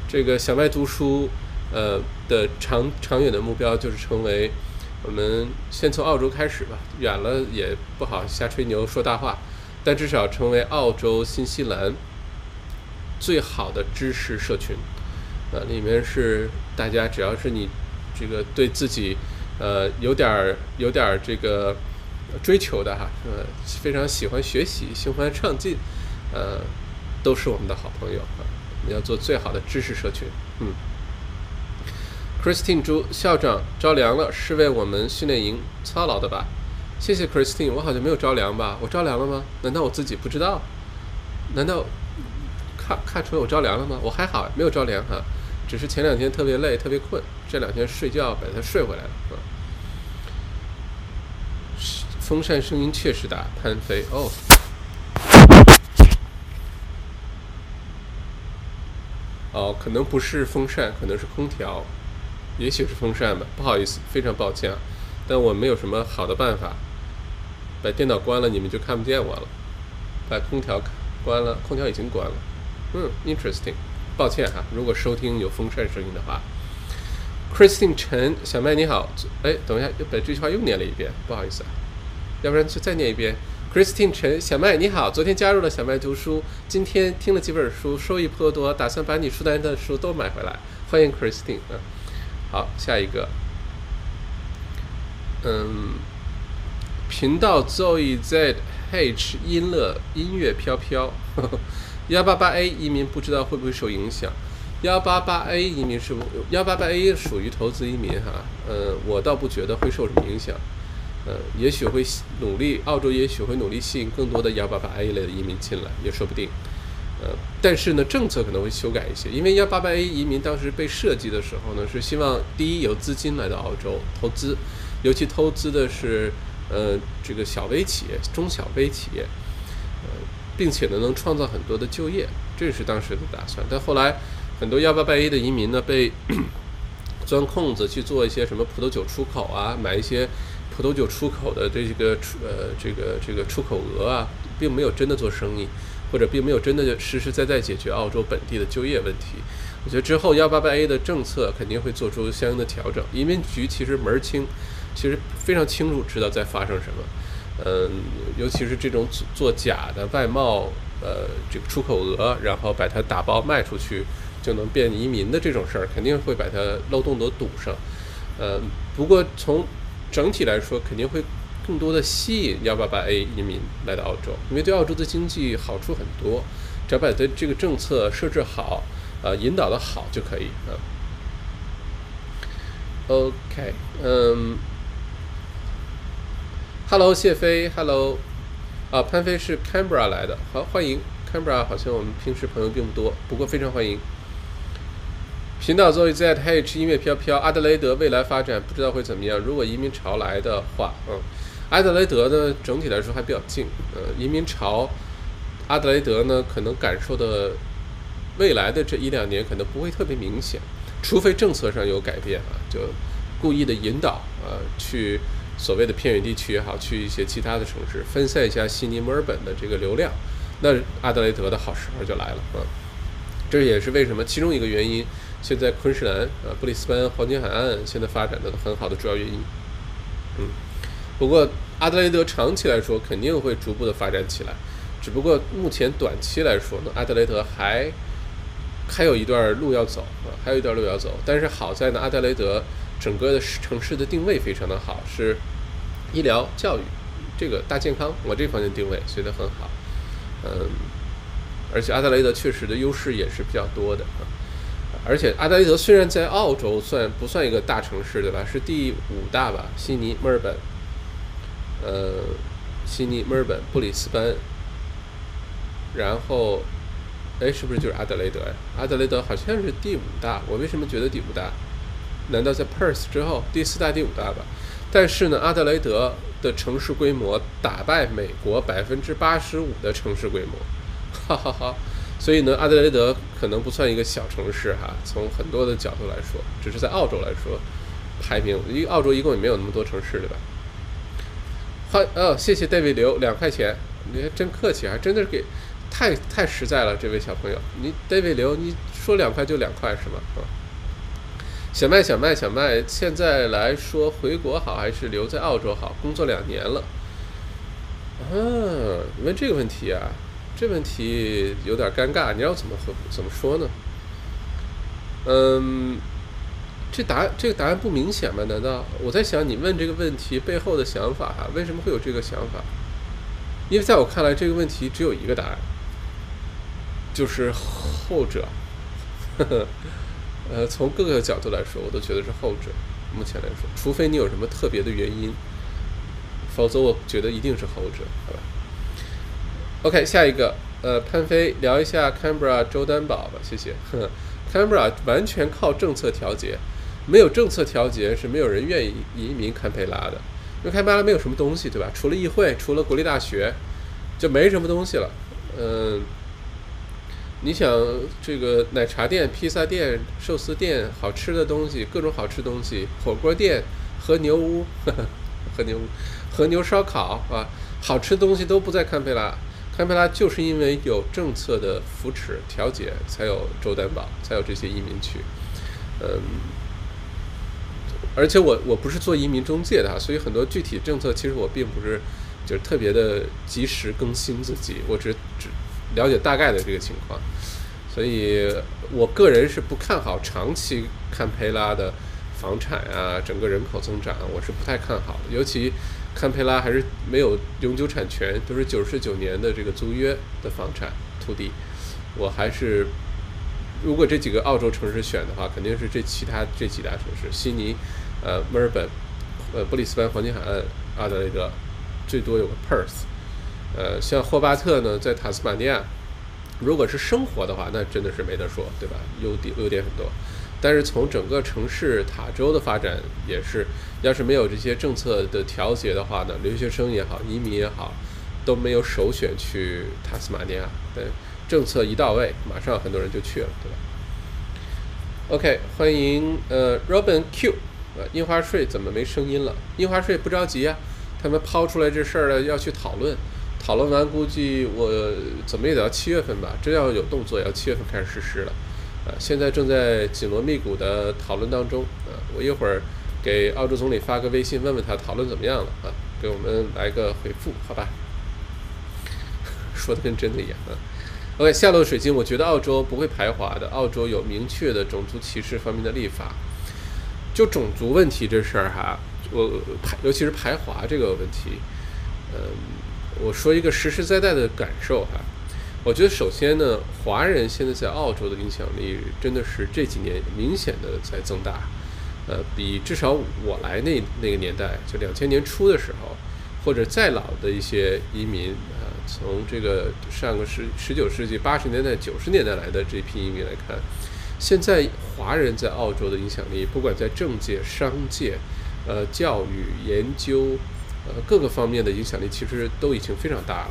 这个小麦读书，呃的长长远的目标就是成为我们先从澳洲开始吧，远了也不好瞎吹牛说大话，但至少成为澳洲、新西兰最好的知识社群。呃，里面是大家只要是你这个对自己呃有点儿有点儿这个追求的哈，呃非常喜欢学习、喜欢上进，呃，都是我们的好朋友啊。我们要做最好的知识社群。嗯，Christine 朱校长着凉了，是为我们训练营操劳的吧？谢谢 Christine，我好像没有着凉吧？我着凉了吗？难道我自己不知道？难道看看出我着凉了吗？我还好，没有着凉哈。只是前两天特别累，特别困，这两天睡觉把它睡回来了。啊，风扇声音确实大，潘飞哦，哦，可能不是风扇，可能是空调，也许是风扇吧。不好意思，非常抱歉啊，但我没有什么好的办法。把电脑关了，你们就看不见我了。把空调关了，空调已经关了。嗯，interesting。抱歉哈，如果收听有风扇声音的话，Christine 陈小麦你好，哎，等一下又把这句话又念了一遍，不好意思啊，要不然就再念一遍。Christine 陈小麦你好，昨天加入了小麦读书，今天听了几本书，收益颇多，打算把你书单的书都买回来，欢迎 Christine 啊。好，下一个，嗯，频道 Zoe Z H 音乐音乐飘飘。幺八八 A 移民不知道会不会受影响？幺八八 A 移民是不？幺八八 A 属于投资移民哈，呃，我倒不觉得会受什么影响，呃，也许会努力，澳洲也许会努力吸引更多的幺八八 A 类的移民进来，也说不定，呃，但是呢，政策可能会修改一些，因为幺八八 A 移民当时被设计的时候呢，是希望第一有资金来到澳洲投资，尤其投资的是呃这个小微企业、中小微企业。呃并且呢，能创造很多的就业，这是当时的打算。但后来，很多幺八八 A 的移民呢，被 钻空子去做一些什么葡萄酒出口啊，买一些葡萄酒出口的这个出呃这个这个出口额啊，并没有真的做生意，或者并没有真的实实在在解决澳洲本地的就业问题。我觉得之后幺八八 A 的政策肯定会做出相应的调整。移民局其实门儿清，其实非常清楚知道在发生什么。嗯，尤其是这种做假的外贸，呃，这个出口额，然后把它打包卖出去就能变移民的这种事儿，肯定会把它漏洞都堵上。嗯，不过从整体来说，肯定会更多的吸引幺八八 A 移民来到澳洲，因为对澳洲的经济好处很多。只要把的这个政策设置好。呃，引导的好就可以啊。OK，嗯，Hello 谢飞，Hello，啊，潘飞是 Canberra 来的，好欢迎 Canberra，好像我们平时朋友并不多，不过非常欢迎。频道作为 Z H 音乐飘飘，阿德雷德未来发展不知道会怎么样。如果移民潮来的话，嗯，阿德雷德呢整体来说还比较近，呃，移民潮，阿德雷德呢可能感受的。未来的这一两年可能不会特别明显，除非政策上有改变啊，就故意的引导啊，去所谓的偏远地区也好，去一些其他的城市分散一下悉尼、墨尔本的这个流量，那阿德雷德的好时候就来了啊。这也是为什么其中一个原因，现在昆士兰啊、布里斯班、黄金海岸现在发展的很好的主要原因。嗯，不过阿德雷德长期来说肯定会逐步的发展起来，只不过目前短期来说呢，阿德雷德还。还有一段路要走啊，还有一段路要走。但是好在呢，阿德雷德整个的城市的定位非常的好，是医疗、教育这个大健康，我这方面定位所以它很好。嗯，而且阿德雷德确实的优势也是比较多的啊。而且阿德雷德虽然在澳洲算不算一个大城市，对吧？是第五大吧？悉尼、墨尔本，呃，悉尼、墨尔本、布里斯班，然后。哎，是不是就是阿德雷德呀？阿德雷德好像是第五大，我为什么觉得第五大？难道在 Perth 之后第四大、第五大吧？但是呢，阿德雷德的城市规模打败美国百分之八十五的城市规模，哈哈哈！所以呢，阿德雷德可能不算一个小城市哈。从很多的角度来说，只是在澳洲来说，排名，因为澳洲一共也没有那么多城市，对吧？好，哦，谢谢 David 刘两块钱，你还真客气，还真的是给。太太实在了，这位小朋友，你 David 刘，你说两块就两块是吗？啊，小麦小麦小麦，现在来说回国好还是留在澳洲好？工作两年了，啊，问这个问题啊，这问题有点尴尬，你让我怎么回怎么说呢？嗯，这答案这个答案不明显吗？难道我在想你问这个问题背后的想法哈？为什么会有这个想法？因为在我看来，这个问题只有一个答案。就是后者，呵 呵呃，从各个角度来说，我都觉得是后者。目前来说，除非你有什么特别的原因，否则我觉得一定是后者，好吧？OK，下一个，呃，潘飞聊一下 Canberra 周担保吧，谢谢。呵 呵 Canberra 完全靠政策调节，没有政策调节是没有人愿意移民堪培拉的，因为堪培拉没有什么东西，对吧？除了议会，除了国立大学，就没什么东西了，嗯。你想这个奶茶店、披萨店、寿司店，好吃的东西，各种好吃东西，火锅店、和牛屋、和牛和牛烧烤啊，好吃的东西都不在堪培拉。堪培拉就是因为有政策的扶持调节，才有州担保，才有这些移民区。嗯，而且我我不是做移民中介的，所以很多具体政策其实我并不是就是特别的及时更新自己，我只只。了解大概的这个情况，所以我个人是不看好长期堪培拉的房产啊，整个人口增长，我是不太看好。尤其堪培拉还是没有永久产权，都是九十九年的这个租约的房产土地，我还是如果这几个澳洲城市选的话，肯定是这其他这几大城市：悉尼、呃墨尔本、呃布里斯班、黄金海岸、阿德雷德，最多有个 Perth。呃，像霍巴特呢，在塔斯马尼亚，如果是生活的话，那真的是没得说，对吧？优点优点很多，但是从整个城市塔州的发展也是，要是没有这些政策的调节的话呢，留学生也好，移民也好，都没有首选去塔斯马尼亚。对，政策一到位，马上很多人就去了，对吧 OK，欢迎呃 Robin Q，印花税怎么没声音了？印花税不着急啊，他们抛出来这事儿了要去讨论，讨论完估计我怎么也得要七月份吧，真要有动作要七月份开始实施了，呃现在正在紧锣密鼓的讨论当中，呃我一会儿给澳洲总理发个微信问问他讨论怎么样了啊，给我们来个回复，好吧？说的跟真的一样啊。OK，下落水晶，我觉得澳洲不会排华的。澳洲有明确的种族歧视方面的立法。就种族问题这事儿哈，我排，尤其是排华这个问题，嗯，我说一个实实在在的感受哈。我觉得首先呢，华人现在在澳洲的影响力真的是这几年明显的在增大。呃，比至少我来那那个年代，就两千年初的时候，或者再老的一些移民。从这个上个十十九世纪八十年代九十年代来的这批移民来看，现在华人在澳洲的影响力，不管在政界、商界、呃教育、研究，呃各个方面的影响力，其实都已经非常大了。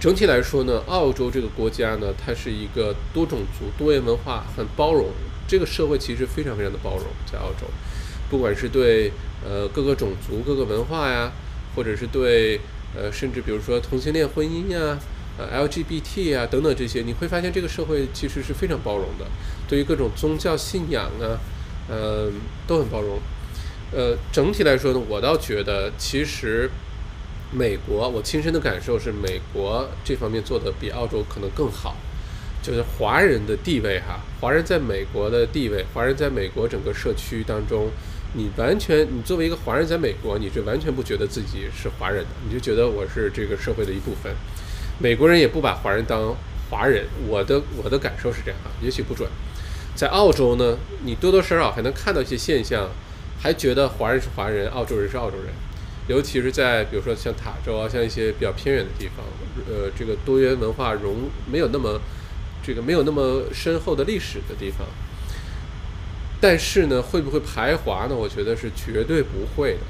整体来说呢，澳洲这个国家呢，它是一个多种族、多元文化、很包容。这个社会其实非常非常的包容，在澳洲，不管是对呃各个种族、各个文化呀，或者是对。呃，甚至比如说同性恋婚姻呀，呃，LGBT 啊等等这些，你会发现这个社会其实是非常包容的，对于各种宗教信仰啊，呃，都很包容。呃，整体来说呢，我倒觉得其实美国，我亲身的感受是美国这方面做的比澳洲可能更好，就是华人的地位哈，华人在美国的地位，华人在美国整个社区当中。你完全，你作为一个华人在美国，你是完全不觉得自己是华人的，你就觉得我是这个社会的一部分。美国人也不把华人当华人，我的我的感受是这样啊，也许不准。在澳洲呢，你多多少少还能看到一些现象，还觉得华人是华人，澳洲人是澳洲人。尤其是在比如说像塔州啊，像一些比较偏远的地方，呃，这个多元文化融没有那么这个没有那么深厚的历史的地方。但是呢，会不会排华呢？我觉得是绝对不会的，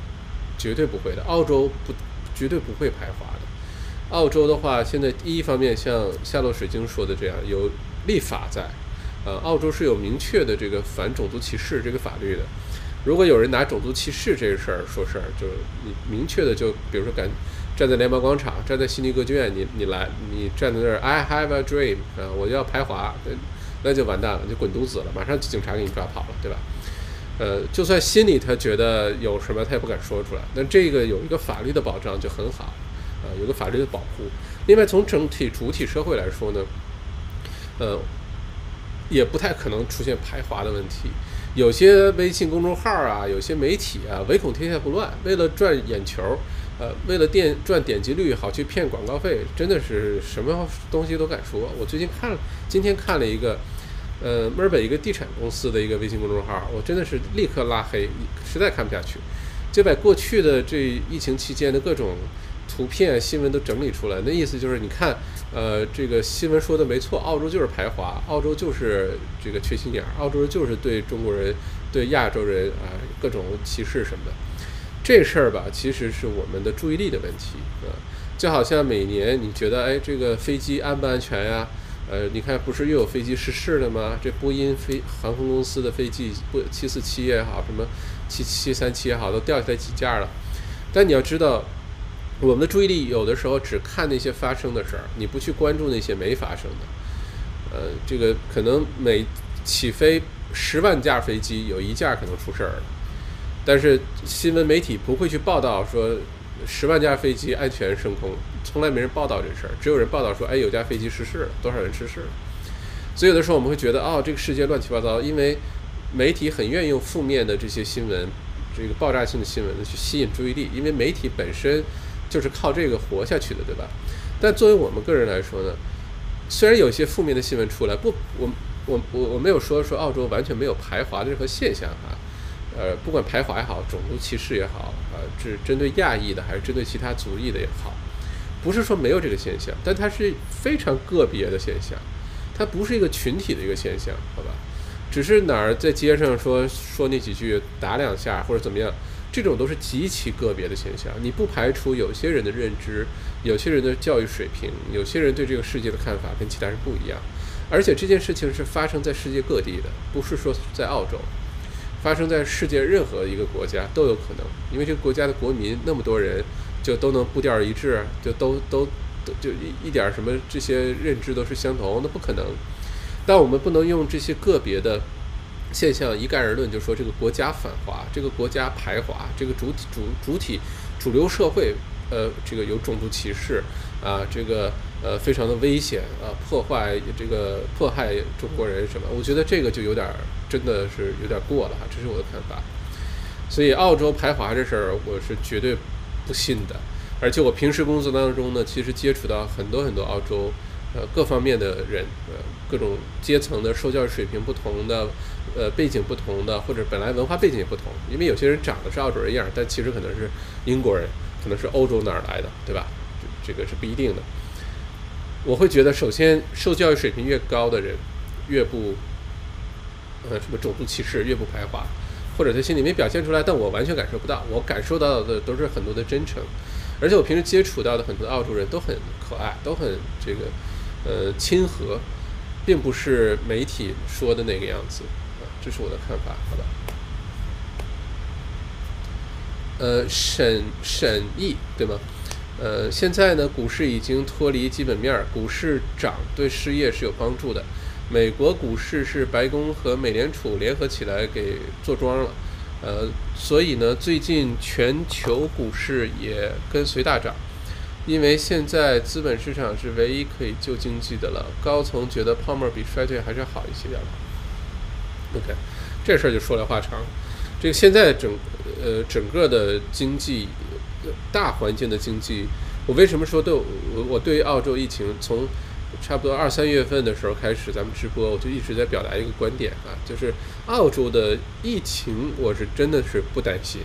绝对不会的。澳洲不，绝对不会排华的。澳洲的话，现在第一方面像夏洛水晶说的这样，有立法在，呃，澳洲是有明确的这个反种族歧视这个法律的。如果有人拿种族歧视这个事儿说事儿，就你明确的就，比如说敢站在联邦广场，站在悉尼歌剧院，你你来，你站在那儿，I have a dream，啊，我要排华。那就完蛋了，就滚犊子了，马上警察给你抓跑了，对吧？呃，就算心里他觉得有什么，他也不敢说出来。那这个有一个法律的保障就很好，有个法律的保护。另外，从整体主体社会来说呢，呃，也不太可能出现排华的问题。有些微信公众号啊，有些媒体啊，唯恐天下不乱，为了赚眼球。呃，为了电赚点击率好去骗广告费，真的是什么东西都敢说。我最近看了，今天看了一个，呃，墨尔本一个地产公司的一个微信公众号，我真的是立刻拉黑，实在看不下去。就把过去的这疫情期间的各种图片新闻都整理出来，那意思就是，你看，呃，这个新闻说的没错，澳洲就是排华，澳洲就是这个缺心眼儿，澳洲就是对中国人、对亚洲人啊各种歧视什么的。这事儿吧，其实是我们的注意力的问题啊，就好像每年你觉得，哎，这个飞机安不安全呀？呃，你看不是又有飞机失事了吗？这波音飞航空公司的飞机，不七四七也好，什么七七三七也好，都掉下来几架了。但你要知道，我们的注意力有的时候只看那些发生的事儿，你不去关注那些没发生的。呃，这个可能每起飞十万架飞机，有一架可能出事儿了。但是新闻媒体不会去报道说十万架飞机安全升空，从来没人报道这事儿，只有人报道说，哎，有架飞机失事了，多少人失事了。所以有的时候我们会觉得，哦，这个世界乱七八糟，因为媒体很愿意用负面的这些新闻，这个爆炸性的新闻去吸引注意力，因为媒体本身就是靠这个活下去的，对吧？但作为我们个人来说呢，虽然有些负面的新闻出来，不，我我我我没有说说澳洲完全没有排华的任何现象啊。呃，不管排华也好，种族歧视也好，呃，是针对亚裔的还是针对其他族裔的也好，不是说没有这个现象，但它是非常个别的现象，它不是一个群体的一个现象，好吧？只是哪儿在街上说说那几句，打两下或者怎么样，这种都是极其个别的现象。你不排除有些人的认知、有些人的教育水平、有些人对这个世界的看法跟其他人不一样，而且这件事情是发生在世界各地的，不是说在澳洲，发生在世界任何一个国家都有可能，因为这个国家的国民那么多人，就都能步调一致，就都都都就一一点什么这些认知都是相同，那不可能。但我们不能用这些个别的现象一概而论，就说这个国家反华，这个国家排华，这个主体主主体主流社会，呃，这个有种族歧视啊，这个呃非常的危险啊，破坏这个迫害中国人什么？我觉得这个就有点真的是有点过了哈，这是我的看法。所以澳洲排华这事儿，我是绝对不信的。而且我平时工作当中呢，其实接触到很多很多澳洲。呃，各方面的人，呃，各种阶层的受教育水平不同的，呃，背景不同的，或者本来文化背景也不同，因为有些人长得是澳洲人样，但其实可能是英国人，可能是欧洲哪儿来的，对吧？这这个是不一定的。我会觉得，首先受教育水平越高的人，越不，呃，什么种族歧视越不排华，或者他心里没表现出来，但我完全感受不到，我感受到的都是很多的真诚，而且我平时接触到的很多澳洲人都很可爱，都很这个。呃，亲和，并不是媒体说的那个样子啊，这是我的看法，好吧？呃，审审议对吗？呃，现在呢，股市已经脱离基本面，股市涨对失业是有帮助的。美国股市是白宫和美联储联合起来给做庄了，呃，所以呢，最近全球股市也跟随大涨。因为现在资本市场是唯一可以救经济的了，高层觉得泡沫比衰退还是好一些的。OK，这事儿就说来话长。这个现在整呃整个的经济大环境的经济，我为什么说对我我对于澳洲疫情从差不多二三月份的时候开始咱们直播，我就一直在表达一个观点啊，就是澳洲的疫情我是真的是不担心，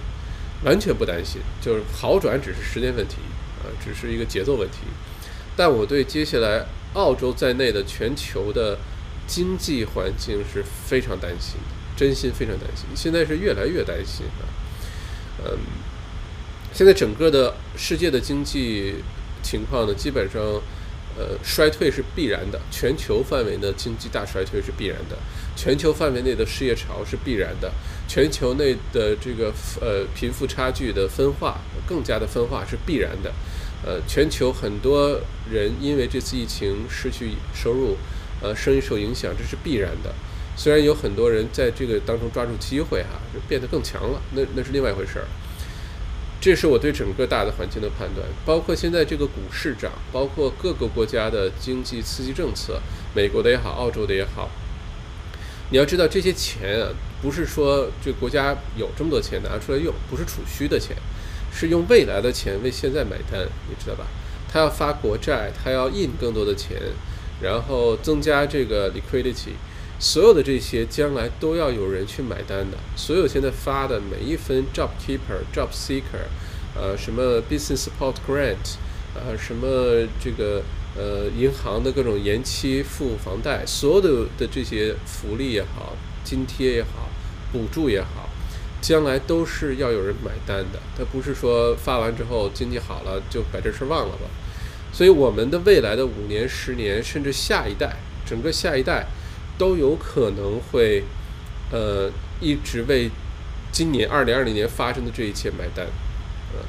完全不担心，就是好转只是时间问题。呃，只是一个节奏问题，但我对接下来澳洲在内的全球的经济环境是非常担心，真心非常担心。现在是越来越担心啊，嗯，现在整个的世界的经济情况呢，基本上呃衰退是必然的，全球范围的经济大衰退是必然的，全球范围内的失业潮是必然的，全球内的这个呃贫富差距的分化更加的分化是必然的。呃，全球很多人因为这次疫情失去收入，呃，生意受影响，这是必然的。虽然有很多人在这个当中抓住机会哈，就变得更强了，那那是另外一回事儿。这是我对整个大的环境的判断，包括现在这个股市涨，包括各个国家的经济刺激政策，美国的也好，澳洲的也好。你要知道，这些钱啊，不是说这国家有这么多钱拿出来用，不是储蓄的钱。是用未来的钱为现在买单，你知道吧？他要发国债，他要印更多的钱，然后增加这个 liquidity，所有的这些将来都要有人去买单的。所有现在发的每一分 job keeper、job seeker，呃，什么 business support grant，呃，什么这个呃银行的各种延期付房贷，所有的的这些福利也好、津贴也好、补助也好。将来都是要有人买单的，它不是说发完之后经济好了就把这事忘了吧。所以我们的未来的五年、十年，甚至下一代，整个下一代都有可能会，呃，一直为今年二零二零年发生的这一切买单。呃，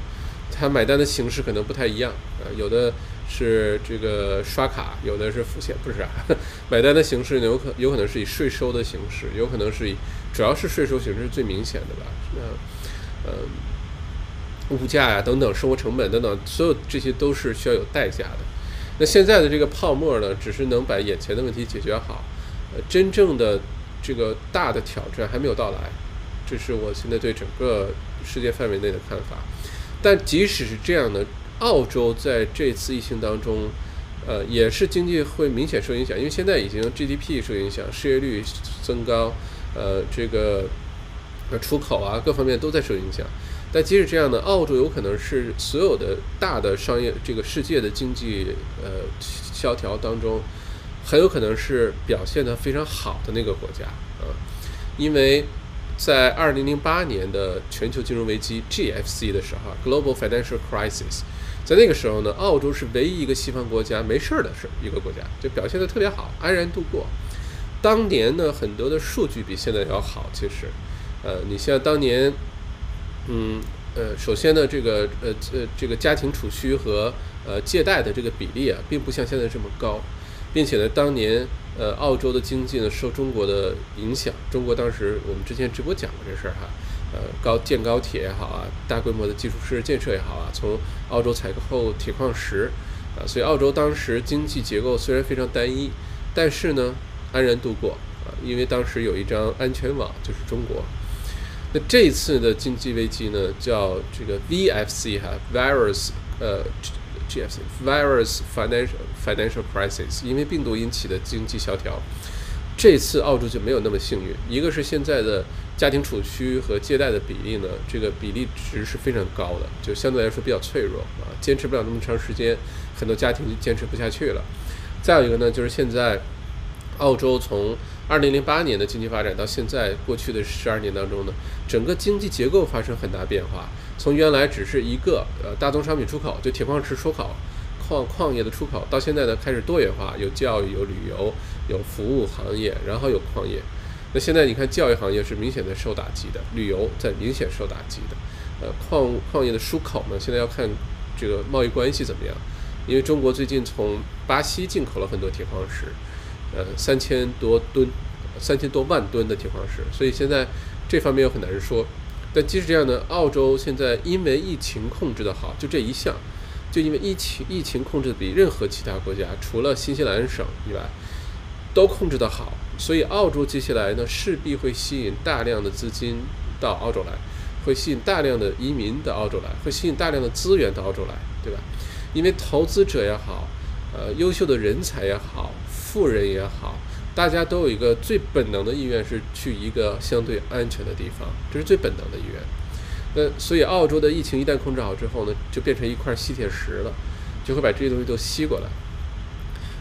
他买单的形式可能不太一样，呃，有的是这个刷卡，有的是付钱，不是啊？买单的形式有可有可能是以税收的形式，有可能是以。主要是税收形式是最明显的吧？那，呃，物价呀等等，生活成本等等，所有这些都是需要有代价的。那现在的这个泡沫呢，只是能把眼前的问题解决好，呃，真正的这个大的挑战还没有到来。这是我现在对整个世界范围内的看法。但即使是这样的，澳洲在这次疫情当中，呃，也是经济会明显受影响，因为现在已经 GDP 受影响，失业率增高。呃，这个呃出口啊，各方面都在受影响。但即使这样呢，澳洲有可能是所有的大的商业这个世界的经济呃萧条当中，很有可能是表现的非常好的那个国家啊，因为在二零零八年的全球金融危机 GFC 的时候，Global Financial Crisis，在那个时候呢，澳洲是唯一一个西方国家没事儿的是一个国家，就表现得特别好，安然度过。当年呢，很多的数据比现在要好。其实，呃，你像当年，嗯，呃，首先呢，这个呃呃这个家庭储蓄和呃借贷的这个比例啊，并不像现在这么高，并且呢，当年呃澳洲的经济呢受中国的影响，中国当时我们之前直播讲过这事儿哈，呃高建高铁也好啊，大规模的基础设施建设也好啊，从澳洲采购铁矿石啊，所以澳洲当时经济结构虽然非常单一，但是呢。安然度过啊，因为当时有一张安全网，就是中国。那这一次的经济危机呢，叫这个 VFC 哈，virus 呃 GFC virus financial financial crisis，因为病毒引起的经济萧条。这次澳洲就没有那么幸运，一个是现在的家庭储蓄和借贷的比例呢，这个比例值是非常高的，就相对来说比较脆弱啊，坚持不了那么长时间，很多家庭就坚持不下去了。再有一个呢，就是现在。澳洲从二零零八年的经济发展到现在过去的十二年当中呢，整个经济结构发生很大变化。从原来只是一个呃大宗商品出口，就铁矿石出口、矿矿业的出口，到现在呢开始多元化，有教育、有旅游、有服务行业，然后有矿业。那现在你看，教育行业是明显的受打击的，旅游在明显受打击的。呃，矿矿业的出口呢，现在要看这个贸易关系怎么样，因为中国最近从巴西进口了很多铁矿石。呃，三千多吨，三千多万吨的铁矿石，所以现在这方面又很难说。但即使这样呢，澳洲现在因为疫情控制的好，就这一项，就因为疫情疫情控制的比任何其他国家，除了新西兰省以外，都控制的好，所以澳洲接下来呢，势必会吸引大量的资金到澳洲来，会吸引大量的移民到澳洲来，会吸引大量的资源到澳洲来，对吧？因为投资者也好，呃，优秀的人才也好。富人也好，大家都有一个最本能的意愿是去一个相对安全的地方，这是最本能的意愿。那所以澳洲的疫情一旦控制好之后呢，就变成一块吸铁石了，就会把这些东西都吸过来。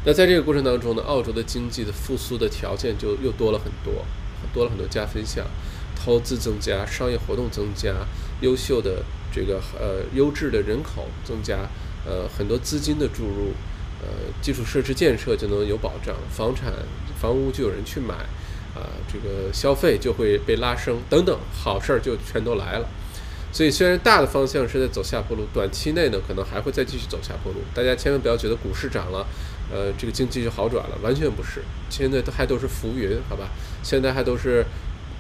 那在这个过程当中呢，澳洲的经济的复苏的条件就又多了很多，多了很多加分项，投资增加，商业活动增加，优秀的这个呃优质的人口增加，呃很多资金的注入。呃，基础设施建设就能有保障，房产、房屋就有人去买，啊，这个消费就会被拉升，等等，好事儿就全都来了。所以，虽然大的方向是在走下坡路，短期内呢，可能还会再继续走下坡路。大家千万不要觉得股市涨了，呃，这个经济就好转了，完全不是。现在都还都是浮云，好吧？现在还都是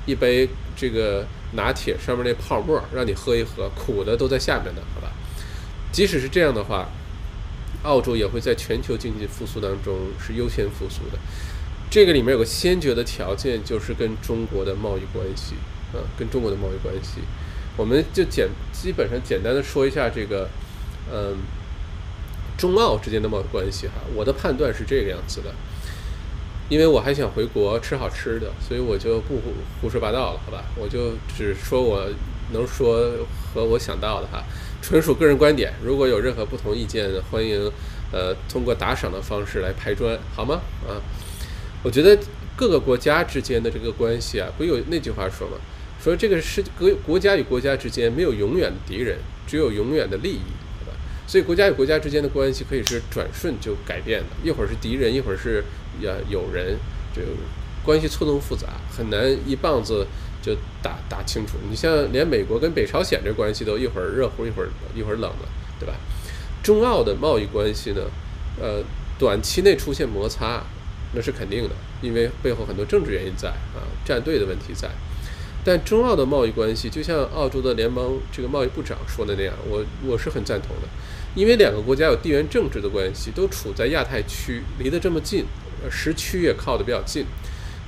一杯这个拿铁上面那泡沫，让你喝一喝，苦的都在下面呢，好吧？即使是这样的话。澳洲也会在全球经济复苏当中是优先复苏的，这个里面有个先决的条件，就是跟中国的贸易关系，啊，跟中国的贸易关系，我们就简基本上简单的说一下这个，嗯，中澳之间的贸易关系哈，我的判断是这个样子的，因为我还想回国吃好吃的，所以我就不胡胡说八道了，好吧，我就只说我能说和我想到的哈。纯属个人观点，如果有任何不同意见，欢迎，呃，通过打赏的方式来拍砖，好吗？啊，我觉得各个国家之间的这个关系啊，不有那句话说吗？说这个是国国家与国家之间没有永远的敌人，只有永远的利益，对吧？所以国家与国家之间的关系可以是转瞬就改变的，一会儿是敌人，一会儿是呀友人，这个关系错综复杂，很难一棒子。就打打清楚，你像连美国跟北朝鲜这关系都一会儿热乎一会儿一会儿冷了，对吧？中澳的贸易关系呢，呃，短期内出现摩擦，那是肯定的，因为背后很多政治原因在啊，站队的问题在。但中澳的贸易关系，就像澳洲的联邦这个贸易部长说的那样，我我是很赞同的，因为两个国家有地缘政治的关系，都处在亚太区，离得这么近，时区也靠得比较近，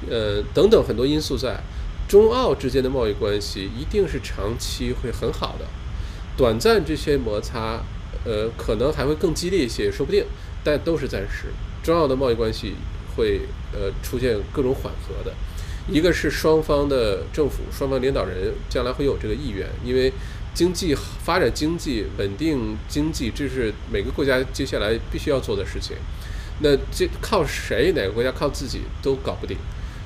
呃，等等很多因素在。中澳之间的贸易关系一定是长期会很好的，短暂这些摩擦，呃，可能还会更激烈一些，说不定，但都是暂时。中澳的贸易关系会呃出现各种缓和的，一个是双方的政府、双方领导人将来会有这个意愿，因为经济发展、经济稳定、经济，这是每个国家接下来必须要做的事情。那这靠谁？哪个国家靠自己都搞不定。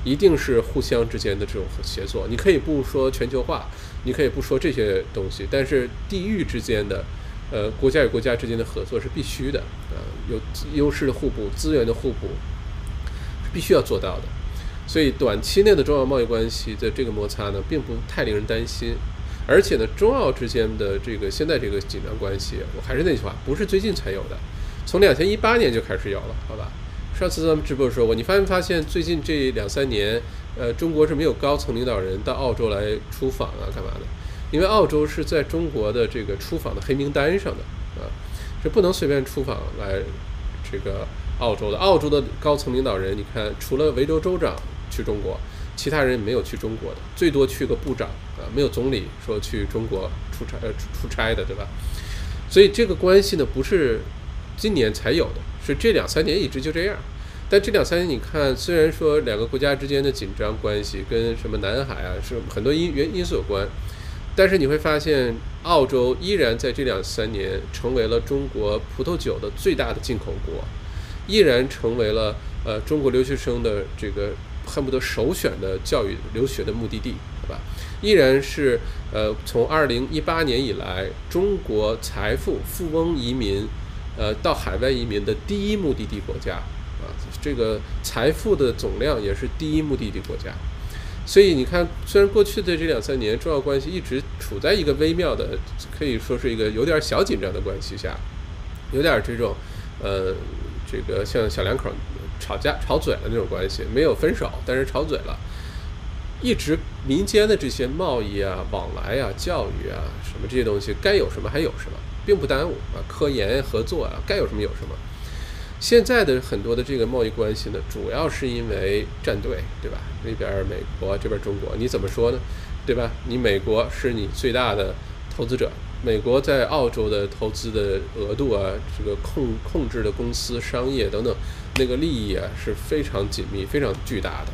一定是互相之间的这种协作。你可以不说全球化，你可以不说这些东西，但是地域之间的，呃，国家与国家之间的合作是必须的啊，有优势的互补、资源的互补是必须要做到的。所以短期内的中澳贸易关系的这个摩擦呢，并不太令人担心。而且呢，中澳之间的这个现在这个紧张关系，我还是那句话，不是最近才有的，从两千一八年就开始有了，好吧？上次咱们直播说过，你发没发现最近这两三年，呃，中国是没有高层领导人到澳洲来出访啊，干嘛的？因为澳洲是在中国的这个出访的黑名单上的啊，是不能随便出访来这个澳洲的。澳洲的高层领导人，你看，除了维州州长去中国。其他人没有去中国的，最多去个部长啊，没有总理说去中国出差呃出差的，对吧？所以这个关系呢，不是今年才有的，这两三年一直就这样。但这两三年你看，虽然说两个国家之间的紧张关系跟什么南海啊是很多因原因素有关，但是你会发现，澳洲依然在这两三年成为了中国葡萄酒的最大的进口国，依然成为了呃中国留学生的这个。恨不得首选的教育留学的目的地，好吧？依然是呃，从二零一八年以来，中国财富富翁移民，呃，到海外移民的第一目的地国家啊，这个财富的总量也是第一目的地国家。所以你看，虽然过去的这两三年，中澳关系一直处在一个微妙的，可以说是一个有点小紧张的关系下，有点这种呃，这个像小两口。吵架吵嘴了那种关系，没有分手，但是吵嘴了。一直民间的这些贸易啊、往来啊、教育啊什么这些东西，该有什么还有什么，并不耽误啊。科研合作啊，该有什么有什么。现在的很多的这个贸易关系呢，主要是因为站队，对吧？那边美国，这边中国，你怎么说呢？对吧？你美国是你最大的投资者。美国在澳洲的投资的额度啊，这个控控制的公司、商业等等，那个利益啊是非常紧密、非常巨大的。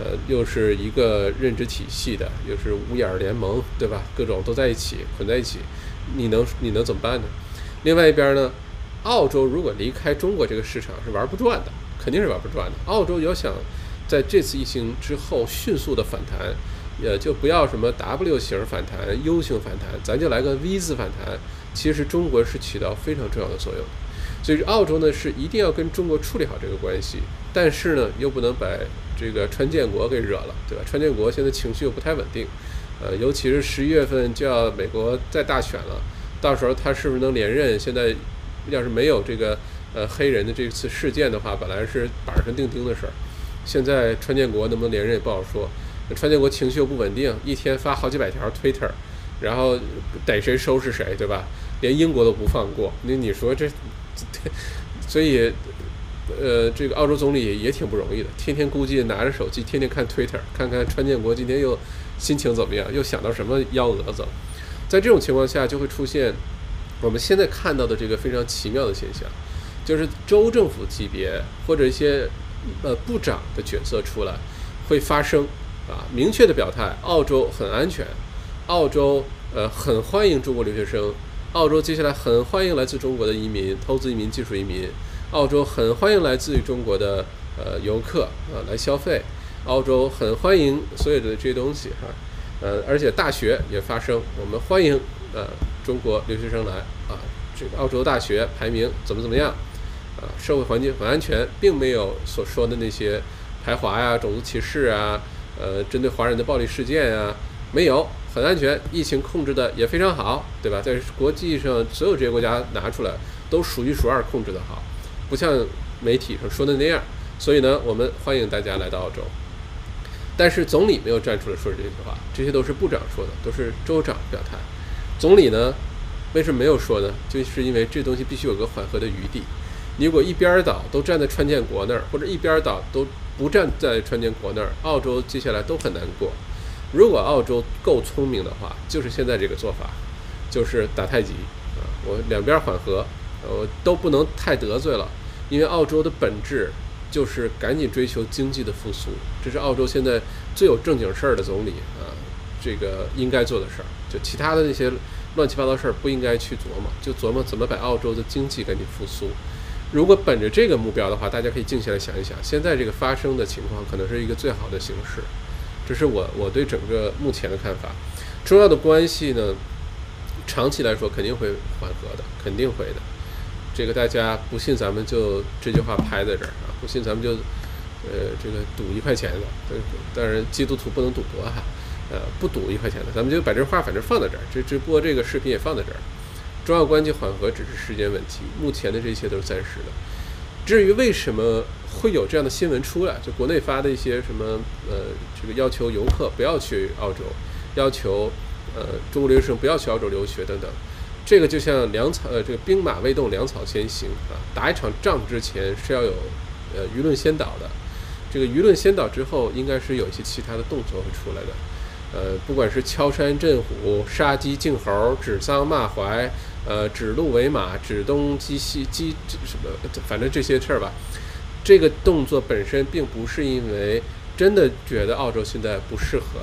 呃，又是一个认知体系的，又是五眼联盟，对吧？各种都在一起捆在一起，你能你能怎么办呢？另外一边呢，澳洲如果离开中国这个市场是玩不转的，肯定是玩不转的。澳洲要想在这次疫情之后迅速的反弹。也就不要什么 W 型反弹、U 型反弹，咱就来个 V 字反弹。其实中国是起到非常重要的作用，所以澳洲呢是一定要跟中国处理好这个关系，但是呢又不能把这个川建国给惹了，对吧？川建国现在情绪又不太稳定，呃，尤其是十一月份就要美国再大选了，到时候他是不是能连任？现在要是没有这个呃黑人的这次事件的话，本来是板上钉钉的事儿，现在川建国能不能连任也不好说。川建国情绪又不稳定，一天发好几百条 Twitter，然后逮谁收拾谁，对吧？连英国都不放过。那你说这，所以，呃，这个澳洲总理也挺不容易的，天天估计拿着手机，天天看 Twitter，看看川建国今天又心情怎么样，又想到什么幺蛾子了。在这种情况下，就会出现我们现在看到的这个非常奇妙的现象，就是州政府级别或者一些呃部长的角色出来会发生。啊，明确的表态，澳洲很安全，澳洲呃很欢迎中国留学生，澳洲接下来很欢迎来自中国的移民、投资移民、技术移民，澳洲很欢迎来自于中国的呃游客啊来消费，澳洲很欢迎所有的这些东西哈，呃而且大学也发声，我们欢迎呃中国留学生来啊，这个澳洲大学排名怎么怎么样啊，社会环境很安全，并没有所说的那些排华呀、种族歧视啊。呃，针对华人的暴力事件啊，没有，很安全，疫情控制的也非常好，对吧？在国际上，所有这些国家拿出来都数一数二控制的好，不像媒体上说的那样。所以呢，我们欢迎大家来到澳洲。但是总理没有站出来说这句话，这些都是部长说的，都是州长表态。总理呢，为什么没有说呢？就是因为这东西必须有个缓和的余地。你如果一边倒都站在川建国那儿，或者一边倒都。不站在川建国那儿，澳洲接下来都很难过。如果澳洲够聪明的话，就是现在这个做法，就是打太极啊，我两边缓和，呃，都不能太得罪了，因为澳洲的本质就是赶紧追求经济的复苏，这是澳洲现在最有正经事儿的总理啊，这个应该做的事儿，就其他的那些乱七八糟事儿不应该去琢磨，就琢磨怎么把澳洲的经济赶紧复苏。如果本着这个目标的话，大家可以静下来想一想，现在这个发生的情况可能是一个最好的形式。这是我我对整个目前的看法。中澳的关系呢，长期来说肯定会缓和的，肯定会的。这个大家不信，咱们就这句话拍在这儿啊！不信，咱们就呃这个赌一块钱的。当然，基督徒不能赌博哈，呃，不赌一块钱的，咱们就把这话反正放在这儿，这直播这个视频也放在这儿。中澳关系缓和只是时间问题，目前的这些都是暂时的。至于为什么会有这样的新闻出来，就国内发的一些什么呃，这个要求游客不要去澳洲，要求呃中国留学生不要去澳洲留学等等，这个就像粮草呃这个兵马未动，粮草先行啊，打一场仗之前是要有呃舆论先导的，这个舆论先导之后，应该是有一些其他的动作会出来的，呃，不管是敲山震虎、杀鸡儆猴、指桑骂槐。呃，指鹿为马，指东击西，击什么？反正这些事儿吧。这个动作本身并不是因为真的觉得澳洲现在不适合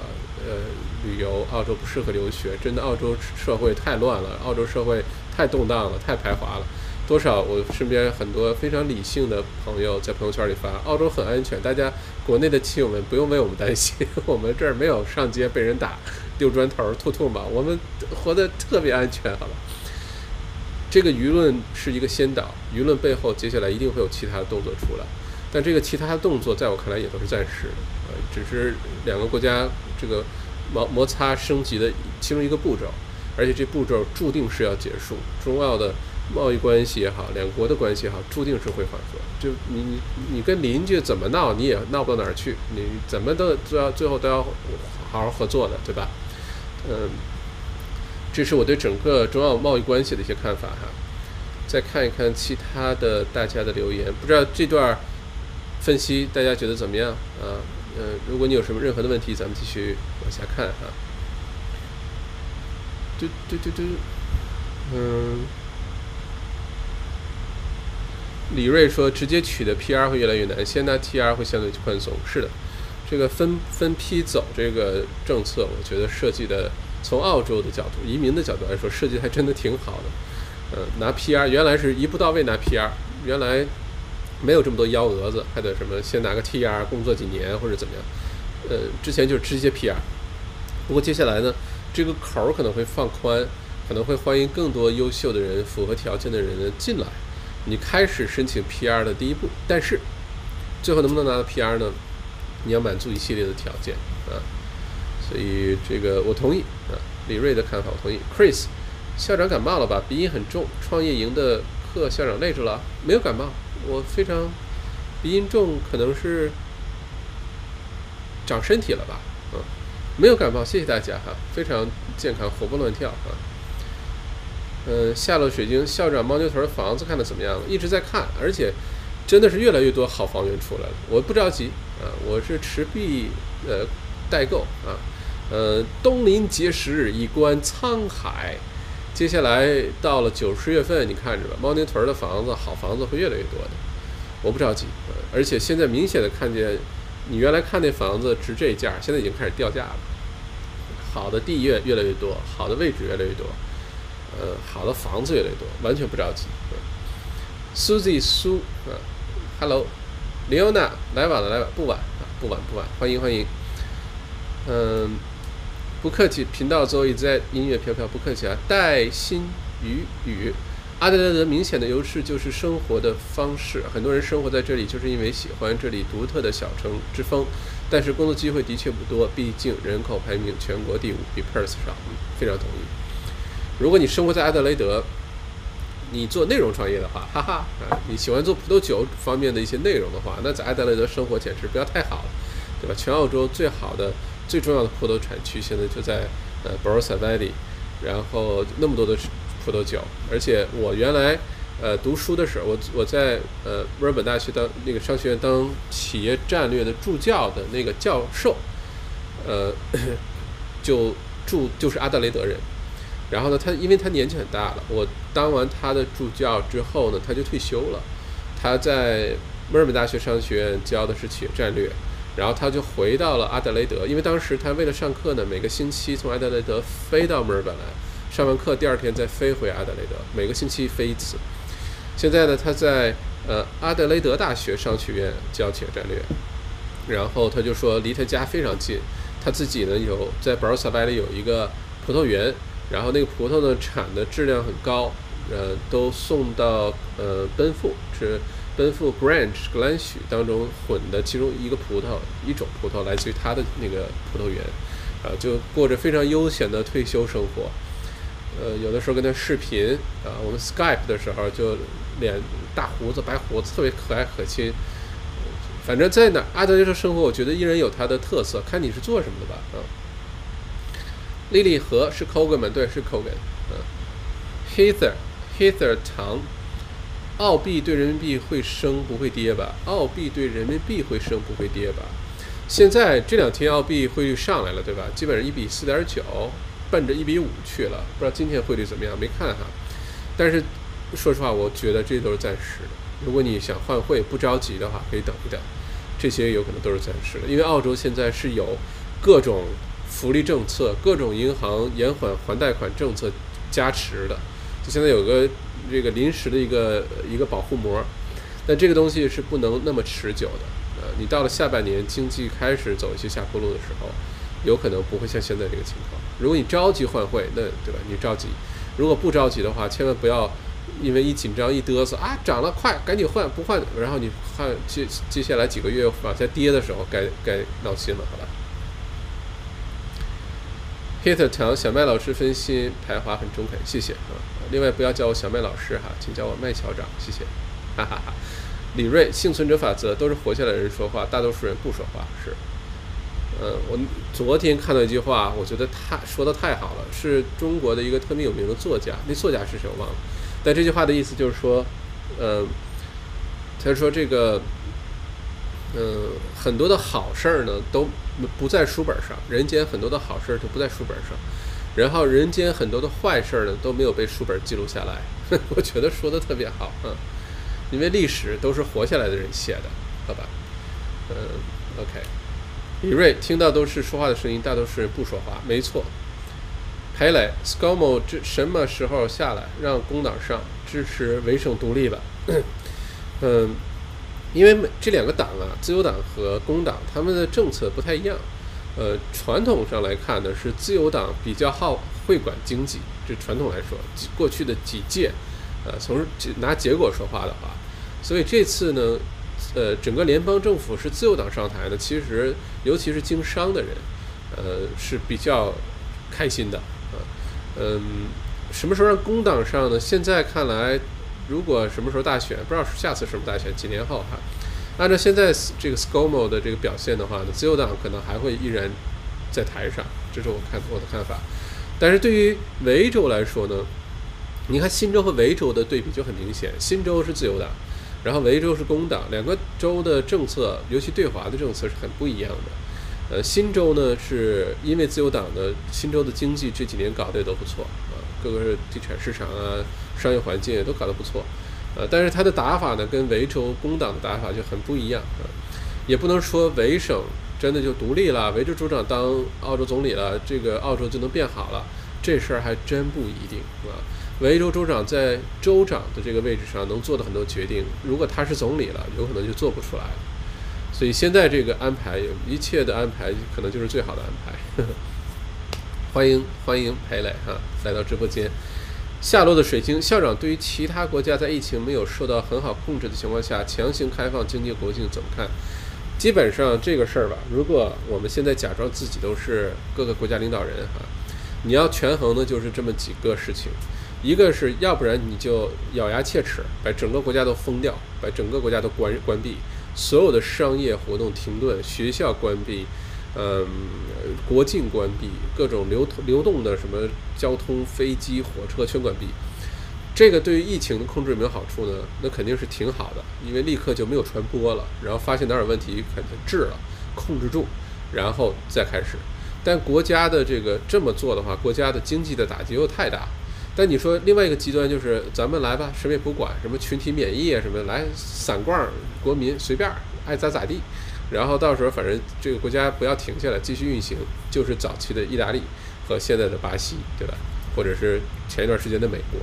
呃旅游，澳洲不适合留学。真的，澳洲社会太乱了，澳洲社会太动荡了，太排华了。多少我身边很多非常理性的朋友在朋友圈里发，澳洲很安全，大家国内的亲友们不用为我们担心，我们这儿没有上街被人打、丢砖头、吐吐沫，我们活得特别安全，好吧？这个舆论是一个先导，舆论背后接下来一定会有其他的动作出来，但这个其他的动作在我看来也都是暂时的，呃，只是两个国家这个摩摩擦升级的其中一个步骤，而且这步骤注定是要结束。中澳的贸易关系也好，两国的关系也好，注定是会缓和。就你你你跟邻居怎么闹，你也闹不到哪儿去，你怎么都都要最后都要好好合作的，对吧？嗯。这是我对整个中澳贸易关系的一些看法哈，再看一看其他的大家的留言，不知道这段分析大家觉得怎么样啊？嗯，如果你有什么任何的问题，咱们继续往下看啊。嘟嘟嘟嘟，嗯，李瑞说，直接取的 PR 会越来越难，先拿 TR 会相对宽松。是的，这个分分批走这个政策，我觉得设计的。从澳洲的角度、移民的角度来说，设计还真的挺好的。呃，拿 PR 原来是一步到位拿 PR，原来没有这么多幺蛾子，还得什么先拿个 TR 工作几年或者怎么样。呃，之前就是直接 PR。不过接下来呢，这个口可能会放宽，可能会欢迎更多优秀的人、符合条件的人呢进来。你开始申请 PR 的第一步，但是最后能不能拿到 PR 呢？你要满足一系列的条件啊。所以这个我同意啊，李瑞的看法我同意。Chris，校长感冒了吧？鼻音很重。创业营的课校长累着了？没有感冒，我非常鼻音重，可能是长身体了吧？嗯，没有感冒，谢谢大家哈，非常健康，活蹦乱跳啊。嗯，夏洛水晶校长猫牛头的房子看的怎么样？一直在看，而且真的是越来越多好房源出来了。我不着急啊，我是持币呃代购啊。呃，东临碣石，以观沧海。接下来到了九十月份，你看着吧，猫宁屯的房子，好房子会越来越多的。我不着急，而且现在明显的看见，你原来看那房子值这价，现在已经开始掉价了。好的地越越来越多，好的位置越来越多，呃，好的房子越来越多，完全不着急。Susie 苏啊，Hello，Leona 来晚了，来晚不晚啊，不晚不晚，欢迎欢迎，嗯。不客气，频道周一直在音乐飘飘，不客气啊。带薪雨雨，阿德莱德明显的优势就是生活的方式，很多人生活在这里就是因为喜欢这里独特的小城之风。但是工作机会的确不多，毕竟人口排名全国第五，比 Perth 少。非常同意。如果你生活在阿德雷德，你做内容创业的话，哈哈啊，你喜欢做葡萄酒方面的一些内容的话，那在阿德雷德生活简直不要太好了，对吧？全澳洲最好的。最重要的葡萄产区现在就在呃 Barossa Valley，然后那么多的葡萄酒，而且我原来呃读书的时候，我我在呃墨尔本大学当那个商学院当企业战略的助教的那个教授，呃 就住就是阿德雷德人，然后呢他因为他年纪很大了，我当完他的助教之后呢他就退休了，他在墨尔本大学商学院教的是企业战略。然后他就回到了阿德雷德，因为当时他为了上课呢，每个星期从阿德雷德飞到墨尔本来，上完课第二天再飞回阿德雷德，每个星期飞一次。现在呢，他在呃阿德雷德大学商学院教企业战略，然后他就说离他家非常近，他自己呢有在 Barossa v a l l e 有一个葡萄园，然后那个葡萄呢产的质量很高，呃，都送到呃奔富是奔赴 Grange 格兰许当中混的其中一个葡萄一种葡萄来自于他的那个葡萄园，啊，就过着非常悠闲的退休生活。呃，有的时候跟他视频啊，我们 Skype 的时候就脸大胡子白胡子，特别可爱可亲。反正在哪阿德雷德生活，我觉得依然有它的特色，看你是做什么的吧。啊，莉莉和是 Kogan 吗？对，是 Kogan。嗯，Heather Heather 唐，澳币对人民币会升不会跌吧？澳币对人民币会升不会跌吧？现在这两天澳币汇率上来了，对吧？基本上一比四点九。奔着一比五去了，不知道今天汇率怎么样，没看哈。但是说实话，我觉得这都是暂时的。如果你想换汇不着急的话，可以等一等，这些有可能都是暂时的。因为澳洲现在是有各种福利政策、各种银行延缓还贷款政策加持的，就现在有个这个临时的一个一个保护膜。但这个东西是不能那么持久的。呃，你到了下半年经济开始走一些下坡路的时候。有可能不会像现在这个情况。如果你着急换汇，那对吧？你着急；如果不着急的话，千万不要因为一紧张一嘚瑟啊，涨了快赶紧换，不换，然后你看接接下来几个月往下跌的时候，该该闹心了，好吧？Hit 强小麦老师分析排华很中肯，谢谢啊。另外不要叫我小麦老师哈，请叫我麦校长，谢谢。哈哈哈。李瑞，幸存者法则都是活下来人说话，大多数人不说话，是。呃，我昨天看到一句话，我觉得太说的太好了，是中国的一个特别有名的作家，那作家是谁我忘了。但这句话的意思就是说，呃，他说这个，嗯，很多的好事儿呢都不在书本上，人间很多的好事儿都不在书本上，然后人间很多的坏事儿呢都没有被书本记录下来。我觉得说的特别好，嗯，因为历史都是活下来的人写的，好吧？嗯，OK。李瑞听到都是说话的声音，大多数人不说话。没错，裴磊，ScoMo 这什么时候下来？让工党上支持维省独立吧。嗯，因为这两个党啊，自由党和工党，他们的政策不太一样。呃，传统上来看呢，是自由党比较好会管经济。这传统来说，过去的几届，呃，从拿结果说话的话，所以这次呢。呃，整个联邦政府是自由党上台的，其实尤其是经商的人，呃，是比较开心的啊。嗯，什么时候让工党上呢？现在看来，如果什么时候大选，不知道下次什么大选，几年后哈。按照现在这个 ScoMo 的这个表现的话呢，自由党可能还会依然在台上，这是我看我的看法。但是对于维州来说呢，你看新州和维州的对比就很明显，新州是自由党。然后维州是工党，两个州的政策，尤其对华的政策是很不一样的。呃，新州呢，是因为自由党的新州的经济这几年搞得也都不错啊，各个地产市场啊、商业环境也都搞得不错。呃，但是他的打法呢，跟维州工党的打法就很不一样啊。也不能说维省真的就独立了，维州州长当澳洲总理了，这个澳洲就能变好了，这事儿还真不一定啊。维州州长在州长的这个位置上能做的很多决定，如果他是总理了，有可能就做不出来了。所以现在这个安排，一切的安排可能就是最好的安排。欢迎欢迎裴磊哈来到直播间。下落的水晶校长对于其他国家在疫情没有受到很好控制的情况下强行开放经济国境怎么看？基本上这个事儿吧，如果我们现在假装自己都是各个国家领导人哈，你要权衡的就是这么几个事情。一个是要不然你就咬牙切齿，把整个国家都封掉，把整个国家都关关闭，所有的商业活动停顿，学校关闭，嗯，国境关闭，各种流流动的什么交通、飞机、火车全关闭。这个对于疫情的控制有没有好处呢？那肯定是挺好的，因为立刻就没有传播了，然后发现哪有问题，肯定治了，控制住，然后再开始。但国家的这个这么做的话，国家的经济的打击又太大。但你说另外一个极端就是咱们来吧，什么也不管，什么群体免疫啊，什么来散罐国民随便爱咋咋地，然后到时候反正这个国家不要停下来，继续运行，就是早期的意大利和现在的巴西，对吧？或者是前一段时间的美国。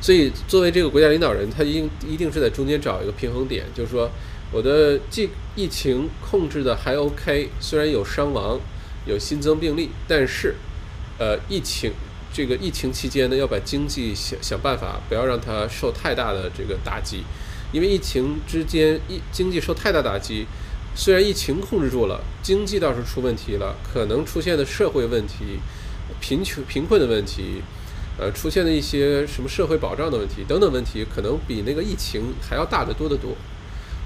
所以作为这个国家领导人，他一定一定是在中间找一个平衡点，就是说我的既疫情控制的还 OK，虽然有伤亡，有新增病例，但是呃疫情这个疫情期间呢，要把经济想想办法，不要让它受太大的这个打击，因为疫情之间疫经济受太大打击。虽然疫情控制住了，经济倒是出问题了，可能出现的社会问题、贫穷、贫困的问题，呃，出现的一些什么社会保障的问题等等问题，可能比那个疫情还要大得多得多。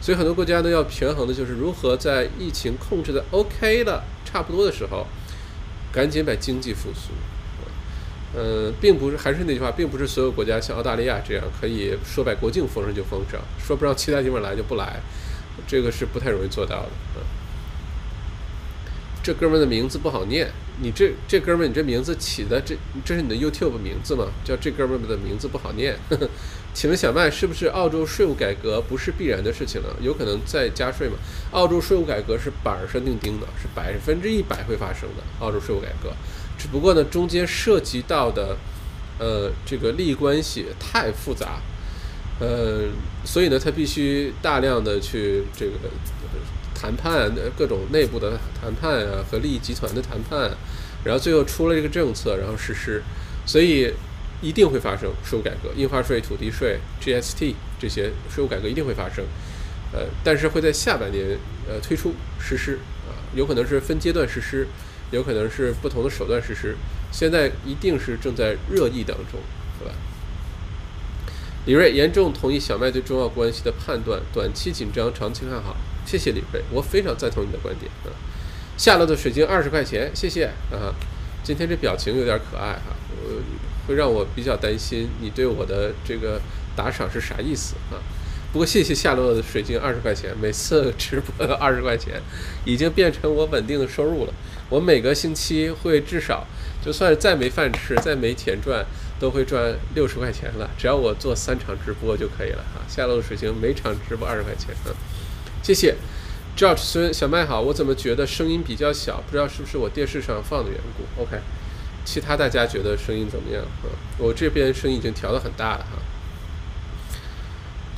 所以很多国家呢，要权衡的就是如何在疫情控制的 OK 了、差不多的时候，赶紧把经济复苏。嗯，并不是，还是那句话，并不是所有国家像澳大利亚这样可以说把国境封上就封上，说不让其他地方来就不来。这个是不太容易做到的，嗯。这哥们的名字不好念，你这这哥们，你这名字起的这这是你的 YouTube 名字吗？叫这哥们的名字不好念。请问小麦，是不是澳洲税务改革不是必然的事情了？有可能再加税吗？澳洲税务改革是板上钉钉的，是百分之一百会发生的。澳洲税务改革，只不过呢，中间涉及到的呃这个利益关系太复杂。呃，所以呢，他必须大量的去这个谈判，各种内部的谈判啊，和利益集团的谈判，然后最后出了这个政策，然后实施，所以一定会发生税务改革，印花税、土地税、GST 这些税务改革一定会发生，呃，但是会在下半年呃推出实施啊，有可能是分阶段实施，有可能是不同的手段实施，现在一定是正在热议当中，是吧？李瑞严重同意小麦对中澳关系的判断，短期紧张，长期看好。谢谢李瑞，我非常赞同你的观点啊。下落的水晶二十块钱，谢谢啊。今天这表情有点可爱哈，呃，会让我比较担心你对我的这个打赏是啥意思啊？不过谢谢夏洛的水晶二十块钱，每次直播二十块钱，已经变成我稳定的收入了。我每个星期会至少，就算再没饭吃，再没钱赚。都会赚六十块钱了，只要我做三场直播就可以了哈。下楼的水晶每场直播二十块钱啊，谢谢。George 孙小麦好，我怎么觉得声音比较小？不知道是不是我电视上放的缘故？OK，其他大家觉得声音怎么样啊？我这边声音已经调的很大了哈。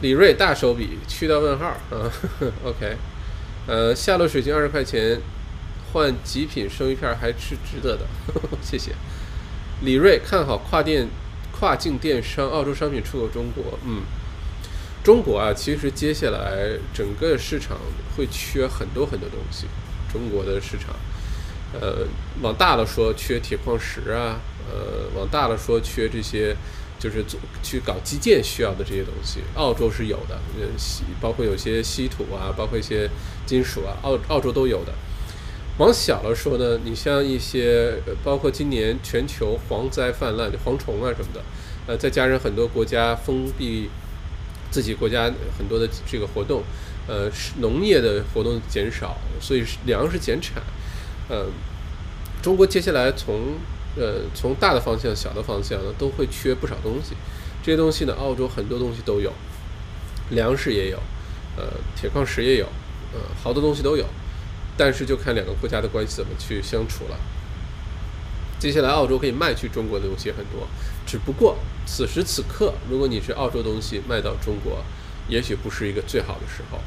李瑞大手笔去掉问号啊，OK，呃，下楼水晶二十块钱换极品生鱼片还是值得的，谢谢。李瑞看好跨店、跨境电商，澳洲商品出口中国。嗯，中国啊，其实接下来整个市场会缺很多很多东西。中国的市场，呃，往大了说缺铁矿石啊，呃，往大了说缺这些，就是做去搞基建需要的这些东西。澳洲是有的，呃，包括有些稀土啊，包括一些金属啊，澳澳洲都有的。往小了说呢，你像一些包括今年全球蝗灾泛滥、蝗虫啊什么的，呃，再加上很多国家封闭自己国家很多的这个活动，呃，农业的活动减少，所以粮食减产，呃，中国接下来从呃从大的方向、小的方向呢，都会缺不少东西。这些东西呢，澳洲很多东西都有，粮食也有，呃，铁矿石也有，呃，好多东西都有。但是就看两个国家的关系怎么去相处了。接下来澳洲可以卖去中国的东西很多，只不过此时此刻，如果你是澳洲东西卖到中国，也许不是一个最好的时候。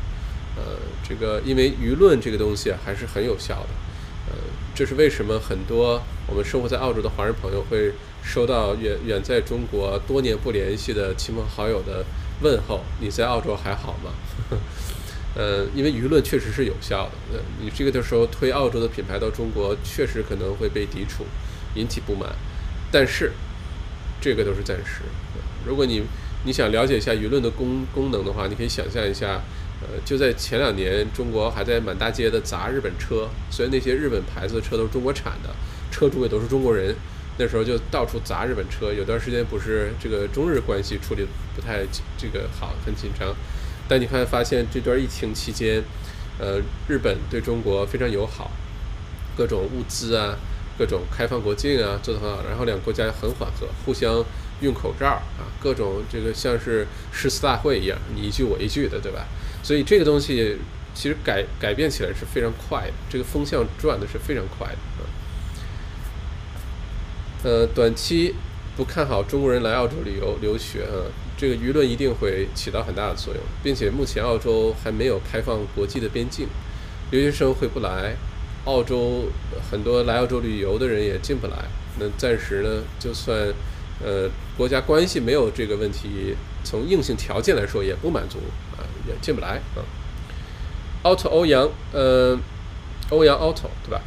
呃，这个因为舆论这个东西还是很有效的。呃，这是为什么很多我们生活在澳洲的华人朋友会收到远远在中国多年不联系的亲朋好友的问候：“你在澳洲还好吗？”呃，因为舆论确实是有效的。呃，你这个的时候推澳洲的品牌到中国，确实可能会被抵触，引起不满。但是，这个都是暂时。如果你你想了解一下舆论的功功能的话，你可以想象一下，呃，就在前两年，中国还在满大街的砸日本车，虽然那些日本牌子的车都是中国产的，车主也都是中国人，那时候就到处砸日本车。有段时间不是这个中日关系处理不太这个好，很紧张。但你看，发现这段疫情期间，呃，日本对中国非常友好，各种物资啊，各种开放国境啊，做得很好。然后两个国家很缓和，互相用口罩啊，各种这个像是誓词大会一样，你一句我一句的，对吧？所以这个东西其实改改变起来是非常快的，这个风向转的是非常快的啊。呃，短期不看好中国人来澳洲旅游留学啊，这个舆论一定会起到很大的作用，并且目前澳洲还没有开放国际的边境，留学生回不来，澳洲很多来澳洲旅游的人也进不来。那暂时呢，就算呃国家关系没有这个问题，从硬性条件来说也不满足啊，也进不来啊。Auto 欧阳，呃，欧阳 Auto 对吧？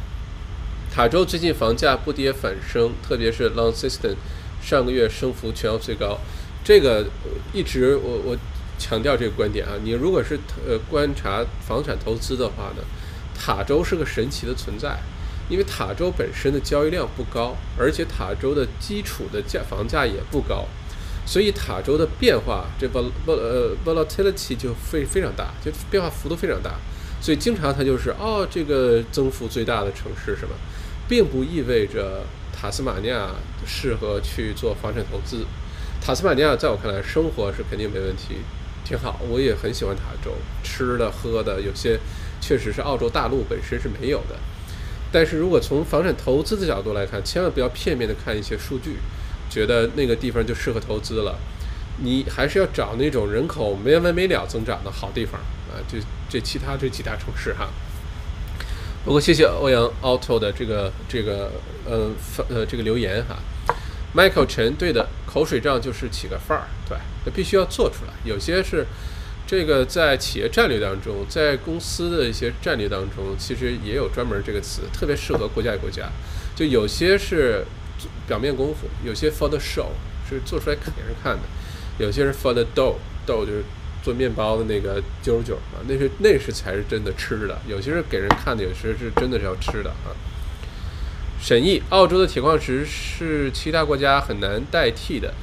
塔州最近房价不跌反升，特别是 Long System。上个月升幅全澳最高，这个一直我我强调这个观点啊。你如果是呃观察房产投资的话呢，塔州是个神奇的存在，因为塔州本身的交易量不高，而且塔州的基础的价房价也不高，所以塔州的变化这 vol vol 呃 volatility 就非非常大，就变化幅度非常大，所以经常它就是哦这个增幅最大的城市什么，并不意味着。塔斯马尼亚适合去做房产投资。塔斯马尼亚在我看来，生活是肯定没问题，挺好。我也很喜欢塔州，吃的喝的有些确实是澳洲大陆本身是没有的。但是如果从房产投资的角度来看，千万不要片面的看一些数据，觉得那个地方就适合投资了。你还是要找那种人口没完没了增长的好地方啊！这这其他这几大城市哈。不过谢谢欧阳 Auto 的这个这个呃呃这个留言哈，Michael 陈对的口水仗就是起个范儿，对，那必须要做出来。有些是这个在企业战略当中，在公司的一些战略当中，其实也有专门这个词，特别适合国家与国家。就有些是表面功夫，有些 for the show 是做出来给人看的，有些是 for the dough，dough 就是。做面包的那个啾啾啊，那是那是才是真的吃的。有些是给人看的，有些是真的是要吃的啊。沈毅，澳洲的铁矿石是其他国家很难代替的，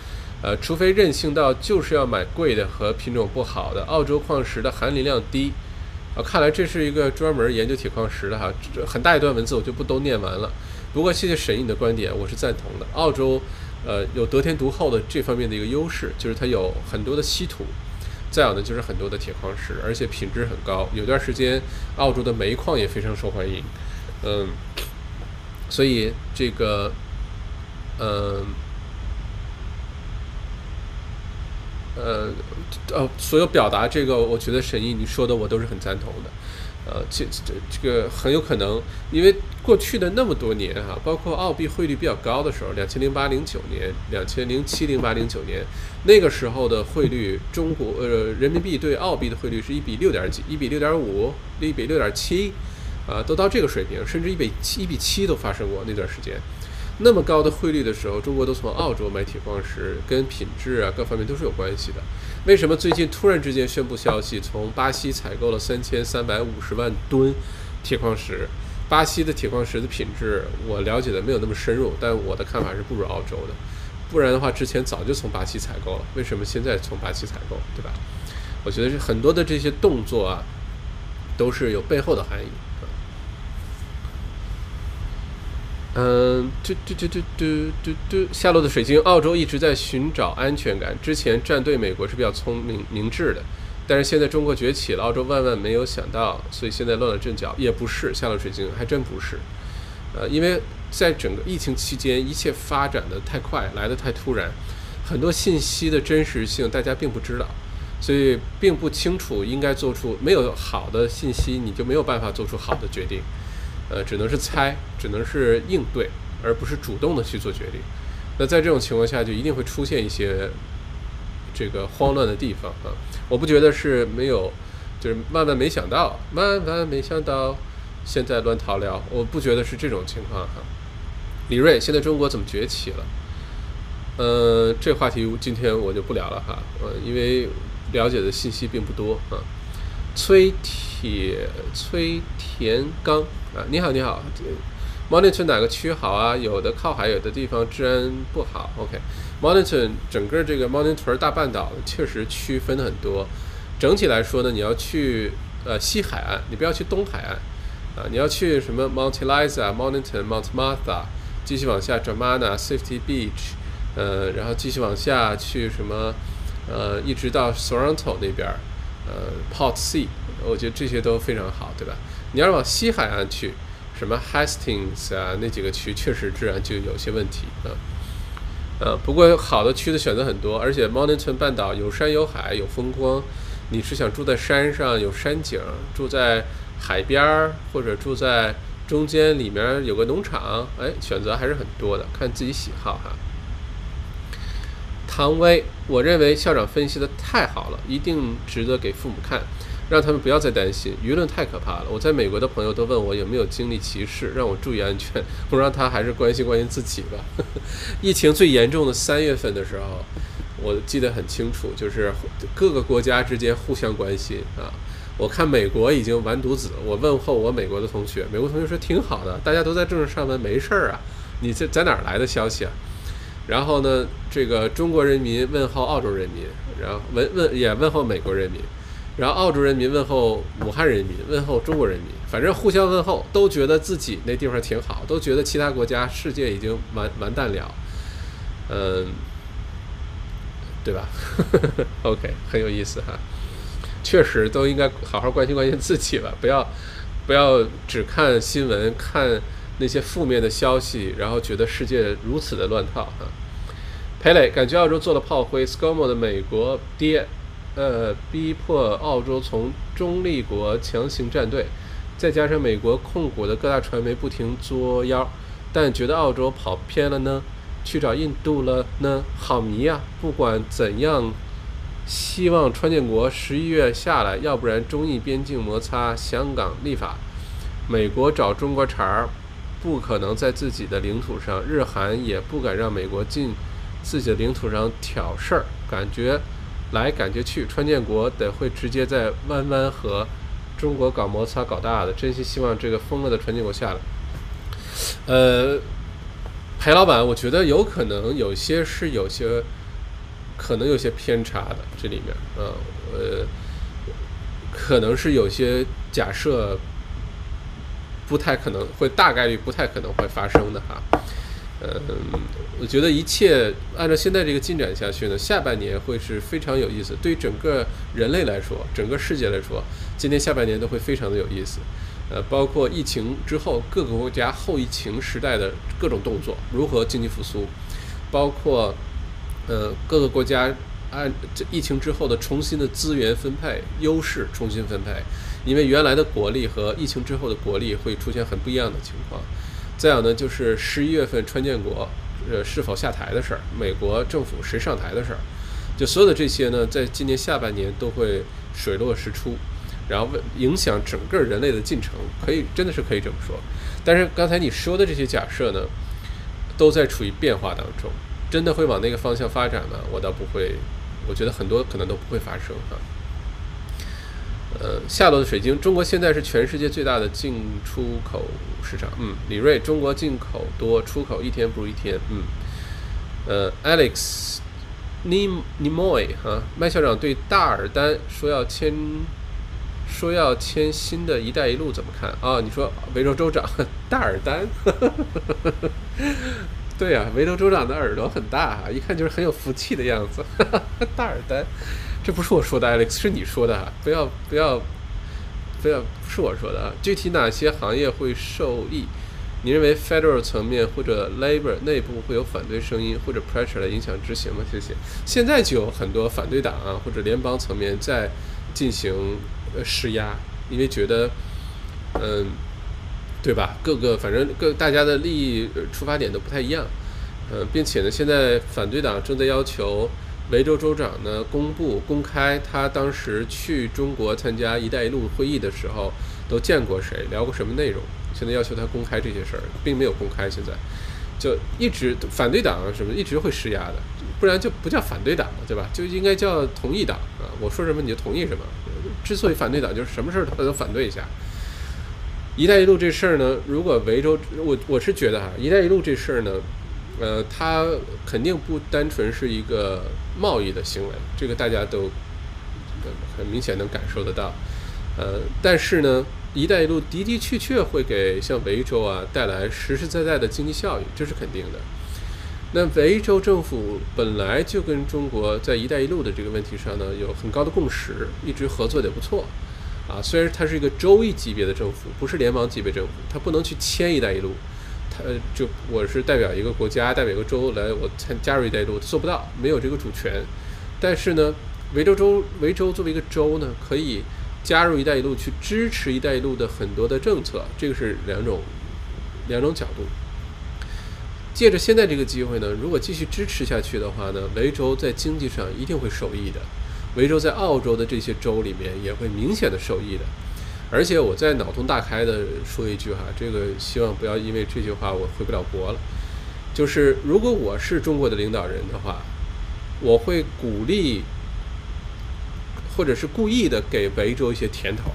呃，除非任性到就是要买贵的和品种不好的。澳洲矿石的含磷量低啊，看来这是一个专门研究铁矿石的哈。这很大一段文字我就不都念完了。不过谢谢沈毅的观点，我是赞同的。澳洲呃有得天独厚的这方面的一个优势，就是它有很多的稀土。再有呢，就是很多的铁矿石，而且品质很高。有段时间，澳洲的煤矿也非常受欢迎，嗯，所以这个，呃，呃，呃，所有表达这个，我觉得沈毅你说的我都是很赞同的。呃，这这这个很有可能，因为过去的那么多年哈，包括澳币汇率比较高的时候，两千零八零九年、两千零七零八零九年那个时候的汇率，中国呃人民币对澳币的汇率是一比六点几，一比六点五，一比六点七，啊，都到这个水平，甚至一比七一比七都发生过那段时间。那么高的汇率的时候，中国都从澳洲买铁矿石，跟品质啊各方面都是有关系的。为什么最近突然之间宣布消息，从巴西采购了三千三百五十万吨铁矿石？巴西的铁矿石的品质我了解的没有那么深入，但我的看法是不如澳洲的。不然的话，之前早就从巴西采购了。为什么现在从巴西采购？对吧？我觉得是很多的这些动作啊，都是有背后的含义。嗯，嘟嘟嘟嘟嘟嘟嘟，下落的水晶，澳洲一直在寻找安全感。之前站队美国是比较聪明明智的，但是现在中国崛起了，澳洲万万没有想到，所以现在乱了阵脚。也不是下落水晶，还真不是。呃，因为在整个疫情期间，一切发展的太快，来的太突然，很多信息的真实性大家并不知道，所以并不清楚应该做出没有好的信息，你就没有办法做出好的决定。呃，只能是猜，只能是应对，而不是主动的去做决定。那在这种情况下，就一定会出现一些这个慌乱的地方啊！我不觉得是没有，就是万万没想到，万万没想到，现在乱套了。我不觉得是这种情况哈。李锐，现在中国怎么崛起了？呃，这话题今天我就不聊了哈，呃，因为了解的信息并不多啊。崔铁崔田刚。啊，你好，你好，Monitor 哪个区好啊？有的靠海，有的地方治安不好。OK，Monitor 整个这个 Monitor 大半岛确实区分很多。整体来说呢，你要去呃西海岸，你不要去东海岸啊。你要去什么 Monteliza、Monitor、Mount Martha，继续往下 j a m a n a Safety Beach，呃，然后继续往下去什么呃，一直到 Sorrento 那边，呃，Porte C，我觉得这些都非常好，对吧？你要往西海岸去，什么 Hastings 啊，那几个区确实治安就有些问题啊。呃，不过好的区的选择很多，而且 m o n t o n 半岛有山有海有风光。你是想住在山上有山景，住在海边儿，或者住在中间里面有个农场？哎，选择还是很多的，看自己喜好哈。唐威，我认为校长分析的太好了，一定值得给父母看，让他们不要再担心，舆论太可怕了。我在美国的朋友都问我有没有经历歧视，让我注意安全。我让他还是关心关心自己吧。疫情最严重的三月份的时候。我记得很清楚，就是各个国家之间互相关心啊。我看美国已经完犊子，我问候我美国的同学，美国同学说挺好的，大家都在正式上班，没事儿啊。你这在哪儿来的消息啊？然后呢，这个中国人民问候澳洲人民，然后问问也问候美国人民，然后澳洲人民问候武汉人民，问候中国人民，反正互相问候，都觉得自己那地方挺好，都觉得其他国家世界已经完完蛋了，嗯。对吧？OK，很有意思哈。确实都应该好好关心关心自己吧，不要不要只看新闻，看那些负面的消息，然后觉得世界如此的乱套哈。裴磊感觉澳洲做了炮灰，ScoMo 的美国爹，呃，逼迫澳洲从中立国强行站队，再加上美国控股的各大传媒不停作妖，但觉得澳洲跑偏了呢？去找印度了呢，好迷啊！不管怎样，希望川建国十一月下来，要不然中印边境摩擦，香港立法，美国找中国茬儿，不可能在自己的领土上，日韩也不敢让美国进自己的领土上挑事儿，感觉来感觉去，川建国得会直接在弯弯和中国搞摩擦搞大的，真心希望这个疯了的川建国下来，呃。裴老板，我觉得有可能有些是有些，可能有些偏差的这里面，嗯，呃，可能是有些假设不太可能会大概率不太可能会发生的哈，嗯，我觉得一切按照现在这个进展下去呢，下半年会是非常有意思，对于整个人类来说，整个世界来说，今年下半年都会非常的有意思。呃，包括疫情之后各个国家后疫情时代的各种动作，如何经济复苏，包括呃各个国家按这疫情之后的重新的资源分配优势重新分配，因为原来的国力和疫情之后的国力会出现很不一样的情况。再有呢，就是十一月份川建国呃是否下台的事儿，美国政府谁上台的事儿，就所有的这些呢，在今年下半年都会水落石出。然后影响整个人类的进程，可以真的是可以这么说。但是刚才你说的这些假设呢，都在处于变化当中，真的会往那个方向发展吗？我倒不会，我觉得很多可能都不会发生哈。呃，下落的水晶，中国现在是全世界最大的进出口市场。嗯，李瑞，中国进口多，出口一天不如一天。嗯，呃，Alex，Nimoy 哈，麦校长对大尔丹说要签。说要签新的一带一路怎么看啊？你说维州州长 大尔丹，对呀，维州州长的耳朵很大哈，一看就是很有福气的样子。大尔丹，这不是我说的，Alex 是你说的哈，不要不要不要，不是我说的啊。具体哪些行业会受益？你认为 Federal 层面或者 Labor 内部会有反对声音或者 pressure 来影响执行吗？谢谢。现在就有很多反对党啊，或者联邦层面在进行。呃，施压，因为觉得，嗯，对吧？各个反正各大家的利益出发点都不太一样，嗯，并且呢，现在反对党正在要求维州州长呢公布公开他当时去中国参加“一带一路”会议的时候都见过谁，聊过什么内容。现在要求他公开这些事儿，并没有公开。现在就一直反对党什么一直会施压的，不然就不叫反对党了，对吧？就应该叫同意党啊！我说什么你就同意什么。之所以反对党，就是什么事儿他都反对一下。一带一路这事儿呢，如果维州，我我是觉得哈，一带一路这事儿呢，呃，它肯定不单纯是一个贸易的行为，这个大家都很明显能感受得到。呃，但是呢，一带一路的的确确会给像维州啊带来实实在在的经济效益，这是肯定的。那维州政府本来就跟中国在“一带一路”的这个问题上呢有很高的共识，一直合作的不错，啊，虽然它是一个州一级别的政府，不是联邦级别政府，它不能去签“一带一路”，呃，就我是代表一个国家，代表一个州来我参加入“一带一路”，做不到，没有这个主权。但是呢，维州州维州作为一个州呢，可以加入“一带一路”去支持“一带一路”的很多的政策，这个是两种两种角度。借着现在这个机会呢，如果继续支持下去的话呢，维州在经济上一定会受益的。维州在澳洲的这些州里面也会明显的受益的。而且我再脑洞大开的说一句哈，这个希望不要因为这句话我回不了国了。就是如果我是中国的领导人的话，我会鼓励，或者是故意的给维州一些甜头，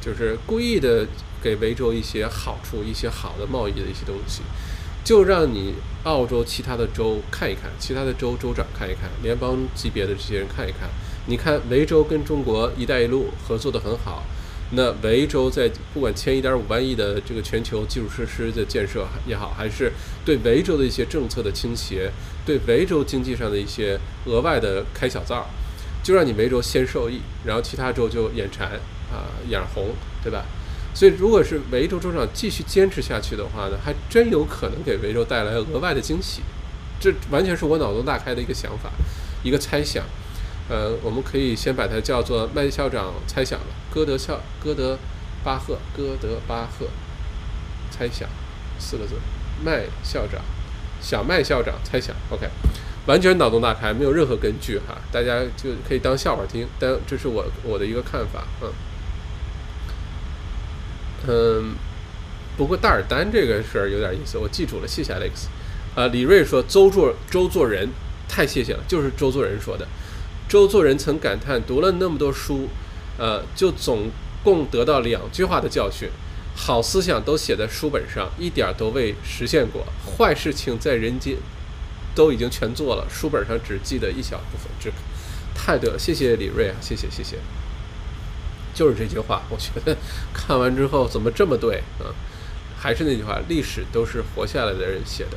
就是故意的给维州一些好处、一些好的贸易的一些东西。就让你澳洲其他的州看一看，其他的州州长看一看，联邦级别的这些人看一看。你看维州跟中国“一带一路”合作的很好，那维州在不管签一点五万亿的这个全球基础设施的建设也好，还是对维州的一些政策的倾斜，对维州经济上的一些额外的开小灶，就让你维州先受益，然后其他州就眼馋啊眼红，对吧？所以，如果是维州州长继续坚持下去的话呢，还真有可能给维州带来额外的惊喜。这完全是我脑洞大开的一个想法，一个猜想。呃，我们可以先把它叫做麦校长猜想了。戈德校，歌德巴赫，歌德巴赫猜想四个字。麦校长，小麦校长猜想。OK，完全脑洞大开，没有任何根据哈，大家就可以当笑话听。但这是我我的一个看法，嗯。嗯，不过大尔丹这个事儿有点意思，我记住了，谢谢 Alex。啊，李瑞说周作周作人太谢谢了，就是周作人说的。周作人曾感叹，读了那么多书，呃，就总共得到两句话的教训：好思想都写在书本上，一点都未实现过；坏事情在人间都已经全做了，书本上只记得一小部分。这太对了，谢谢李瑞啊，谢谢谢谢。就是这句话，我觉得看完之后怎么这么对啊？还是那句话，历史都是活下来的人写的。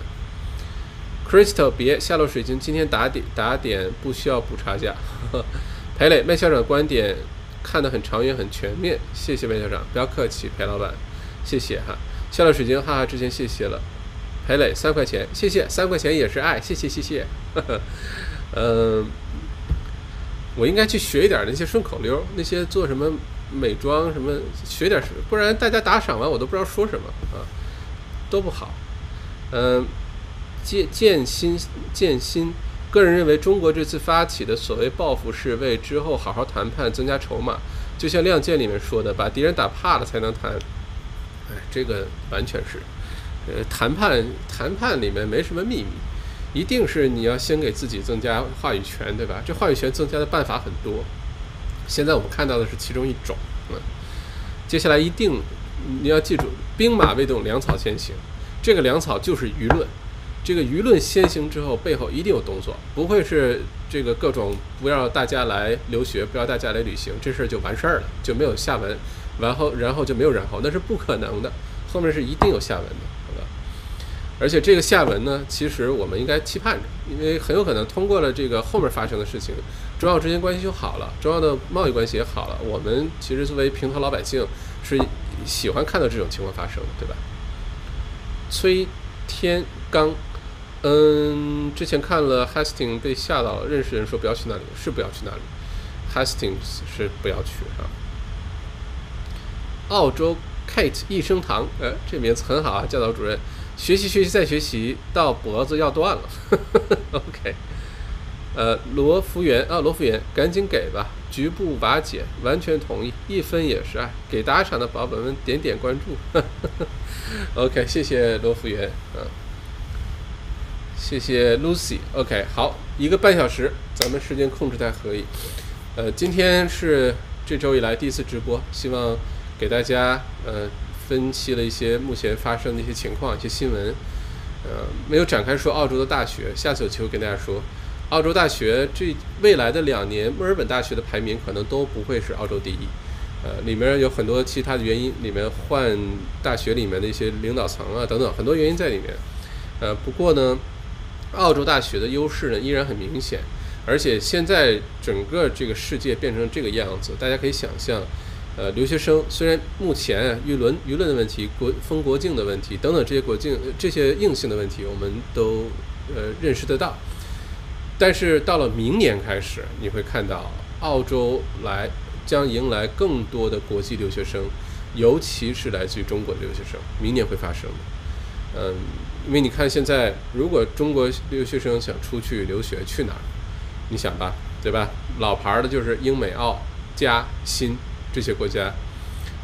Crystal，别下落水晶，今天打点打点不需要补差价。裴磊，麦校长观点看得很长远很全面，谢谢麦校长，不要客气，裴老板，谢谢哈。下落水晶，哈哈，之前谢谢了。裴磊，三块钱，谢谢，三块钱也是爱，谢谢谢谢。嗯。我应该去学一点那些顺口溜，那些做什么美妆什么，学点什，不然大家打赏完我都不知道说什么啊，都不好。嗯，建建新建新，个人认为中国这次发起的所谓报复是为之后好好谈判增加筹码，就像《亮剑》里面说的，把敌人打怕了才能谈。哎，这个完全是，呃，谈判谈判里面没什么秘密。一定是你要先给自己增加话语权，对吧？这话语权增加的办法很多，现在我们看到的是其中一种。嗯，接下来一定你要记住，兵马未动，粮草先行。这个粮草就是舆论，这个舆论先行之后，背后一定有动作，不会是这个各种不要大家来留学，不要大家来旅行，这事儿就完事儿了，就没有下文，然后然后就没有然后，那是不可能的，后面是一定有下文的。好吧而且这个下文呢，其实我们应该期盼着，因为很有可能通过了这个后面发生的事情，中澳之间关系就好了，中澳的贸易关系也好了。我们其实作为平头老百姓，是喜欢看到这种情况发生的，对吧？崔天刚，嗯，之前看了 Hastings 被吓到了，认识人说不要去那里，是不要去那里，Hastings 是不要去啊。澳洲 Kate 益生堂，呃，这名字很好啊，教导主任。学习学习再学习，到脖子要断了。OK，呃，罗福源啊，罗福源，赶紧给吧，局部瓦解，完全同意，一分也是爱。给打赏的宝宝们点点关注。OK，谢谢罗福源，嗯，谢谢 Lucy。OK，好，一个半小时，咱们时间控制在可以。呃，今天是这周以来第一次直播，希望给大家呃。分析了一些目前发生的一些情况、一些新闻，呃，没有展开说澳洲的大学。下次有机会跟大家说，澳洲大学这未来的两年，墨尔本大学的排名可能都不会是澳洲第一，呃，里面有很多其他的原因，里面换大学里面的一些领导层啊等等，很多原因在里面。呃，不过呢，澳洲大学的优势呢依然很明显，而且现在整个这个世界变成这个样子，大家可以想象。呃，留学生虽然目前舆论舆论的问题、国封国境的问题等等这些国境这些硬性的问题，我们都呃认识得到，但是到了明年开始，你会看到澳洲来将迎来更多的国际留学生，尤其是来自于中国的留学生，明年会发生的。嗯，因为你看现在，如果中国留学生想出去留学，去哪儿？你想吧，对吧？老牌的就是英美澳加新。这些国家，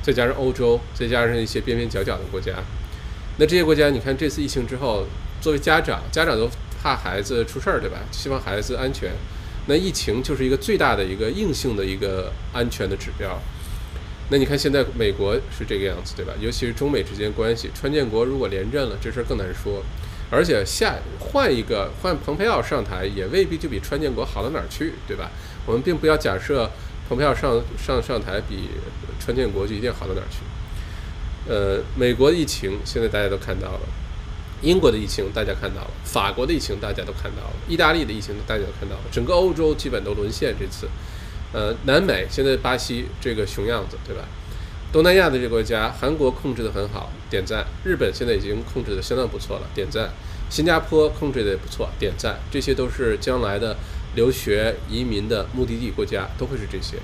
再加上欧洲，再加上一些边边角角的国家，那这些国家，你看这次疫情之后，作为家长，家长都怕孩子出事儿，对吧？希望孩子安全。那疫情就是一个最大的一个硬性的一个安全的指标。那你看现在美国是这个样子，对吧？尤其是中美之间关系，川建国如果连任了，这事儿更难说。而且下换一个换蓬佩奥上台，也未必就比川建国好到哪儿去，对吧？我们并不要假设。蓬佩奥上上上台比川建国就一定好到哪儿去？呃，美国的疫情现在大家都看到了，英国的疫情大家看到了，法国的疫情大家都看到了，意大利的疫情大家都看到了，整个欧洲基本都沦陷。这次，呃，南美现在巴西这个熊样子，对吧？东南亚的这个国家，韩国控制的很好，点赞；日本现在已经控制的相当不错了，点赞；新加坡控制的也不错，点赞。这些都是将来的。留学移民的目的地国家都会是这些，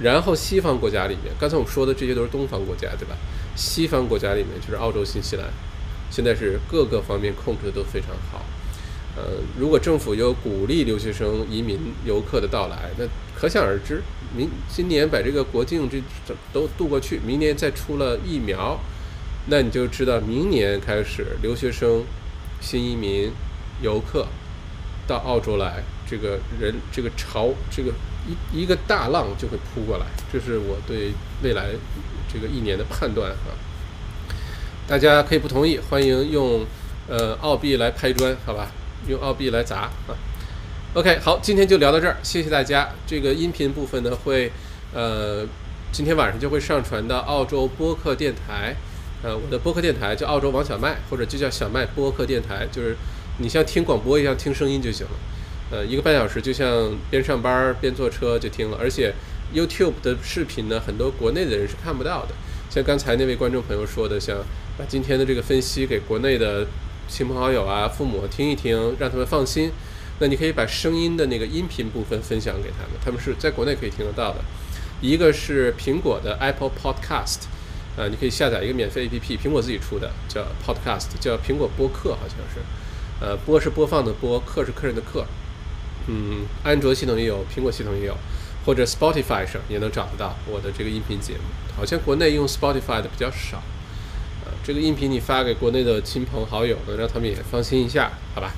然后西方国家里面，刚才我们说的这些都是东方国家，对吧？西方国家里面就是澳洲、新西兰，现在是各个方面控制的都非常好。呃，如果政府有鼓励留学生、移民、游客的到来，那可想而知，明今年把这个国境这都渡过去，明年再出了疫苗，那你就知道明年开始留学生、新移民、游客到澳洲来。这个人，这个潮，这个一一个大浪就会扑过来，这是我对未来这个一年的判断啊。大家可以不同意，欢迎用呃澳币来拍砖，好吧？用澳币来砸啊。OK，好，今天就聊到这儿，谢谢大家。这个音频部分呢，会呃今天晚上就会上传到澳洲播客电台，呃，我的播客电台叫澳洲王小麦，或者就叫小麦播客电台，就是你像听广播一样听声音就行了。呃，一个半小时就像边上班边坐车就听了，而且 YouTube 的视频呢，很多国内的人是看不到的。像刚才那位观众朋友说的，像把今天的这个分析给国内的亲朋好友啊、父母听一听，让他们放心。那你可以把声音的那个音频部分分享给他们，他们是在国内可以听得到的。一个是苹果的 Apple Podcast，呃，你可以下载一个免费 APP，苹果自己出的，叫 Podcast，叫苹果播客，好像是。呃，播是播放的播，客是客人的客。嗯，安卓系统也有，苹果系统也有，或者 Spotify 上也能找得到我的这个音频节目。好像国内用 Spotify 的比较少，这个音频你发给国内的亲朋好友，能让他们也放心一下，好吧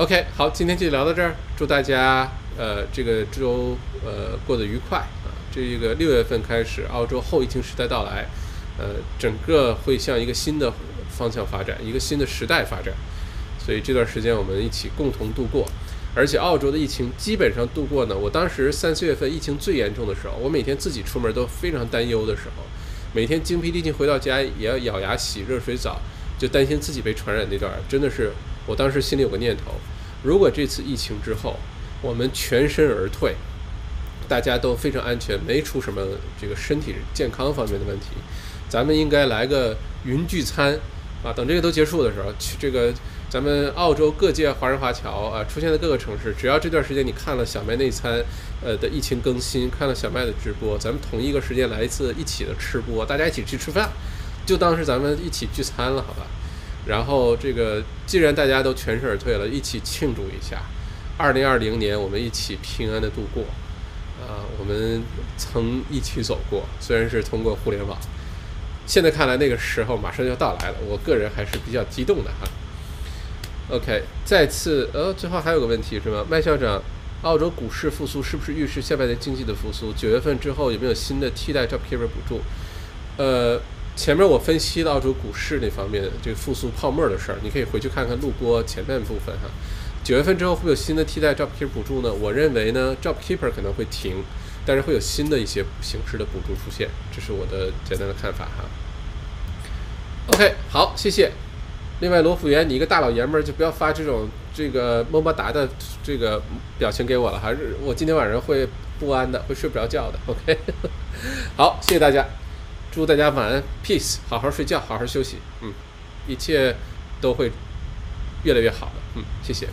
？OK，好，今天就聊到这儿，祝大家呃这个周呃过得愉快啊！这个六月份开始，澳洲后疫情时代到来，呃，整个会向一个新的方向发展，一个新的时代发展，所以这段时间我们一起共同度过。而且澳洲的疫情基本上度过呢。我当时三四月份疫情最严重的时候，我每天自己出门都非常担忧的时候，每天精疲力尽回到家也要咬牙洗热水澡，就担心自己被传染那段，真的是我当时心里有个念头：如果这次疫情之后我们全身而退，大家都非常安全，没出什么这个身体健康方面的问题，咱们应该来个云聚餐啊！等这个都结束的时候，去这个。咱们澳洲各界华人华侨啊，出现在各个城市。只要这段时间你看了小麦内参，呃的疫情更新，看了小麦的直播，咱们同一个时间来一次一起的吃播，大家一起去吃饭，就当是咱们一起聚餐了，好吧？然后这个既然大家都全身而退了，一起庆祝一下，二零二零年我们一起平安的度过。啊，我们曾一起走过，虽然是通过互联网，现在看来那个时候马上就要到来了。我个人还是比较激动的哈。OK，再次，呃，最后还有个问题是吗？麦校长，澳洲股市复苏是不是预示下半年经济的复苏？九月份之后有没有新的替代 JobKeeper 补助？呃，前面我分析了澳洲股市那方面这个复苏泡沫的事儿，你可以回去看看录播前半部分哈。九月份之后会有新的替代 JobKeeper 补助呢？我认为呢，JobKeeper 可能会停，但是会有新的一些形式的补助出现，这是我的简单的看法哈。OK，好，谢谢。另外，罗福元，你一个大老爷们儿就不要发这种这个么么哒的这个表情给我了，还是我今天晚上会不安的，会睡不着觉的。OK，好，谢谢大家，祝大家晚安，peace，好好睡觉，好好休息，嗯，一切都会越来越好的，嗯，谢谢。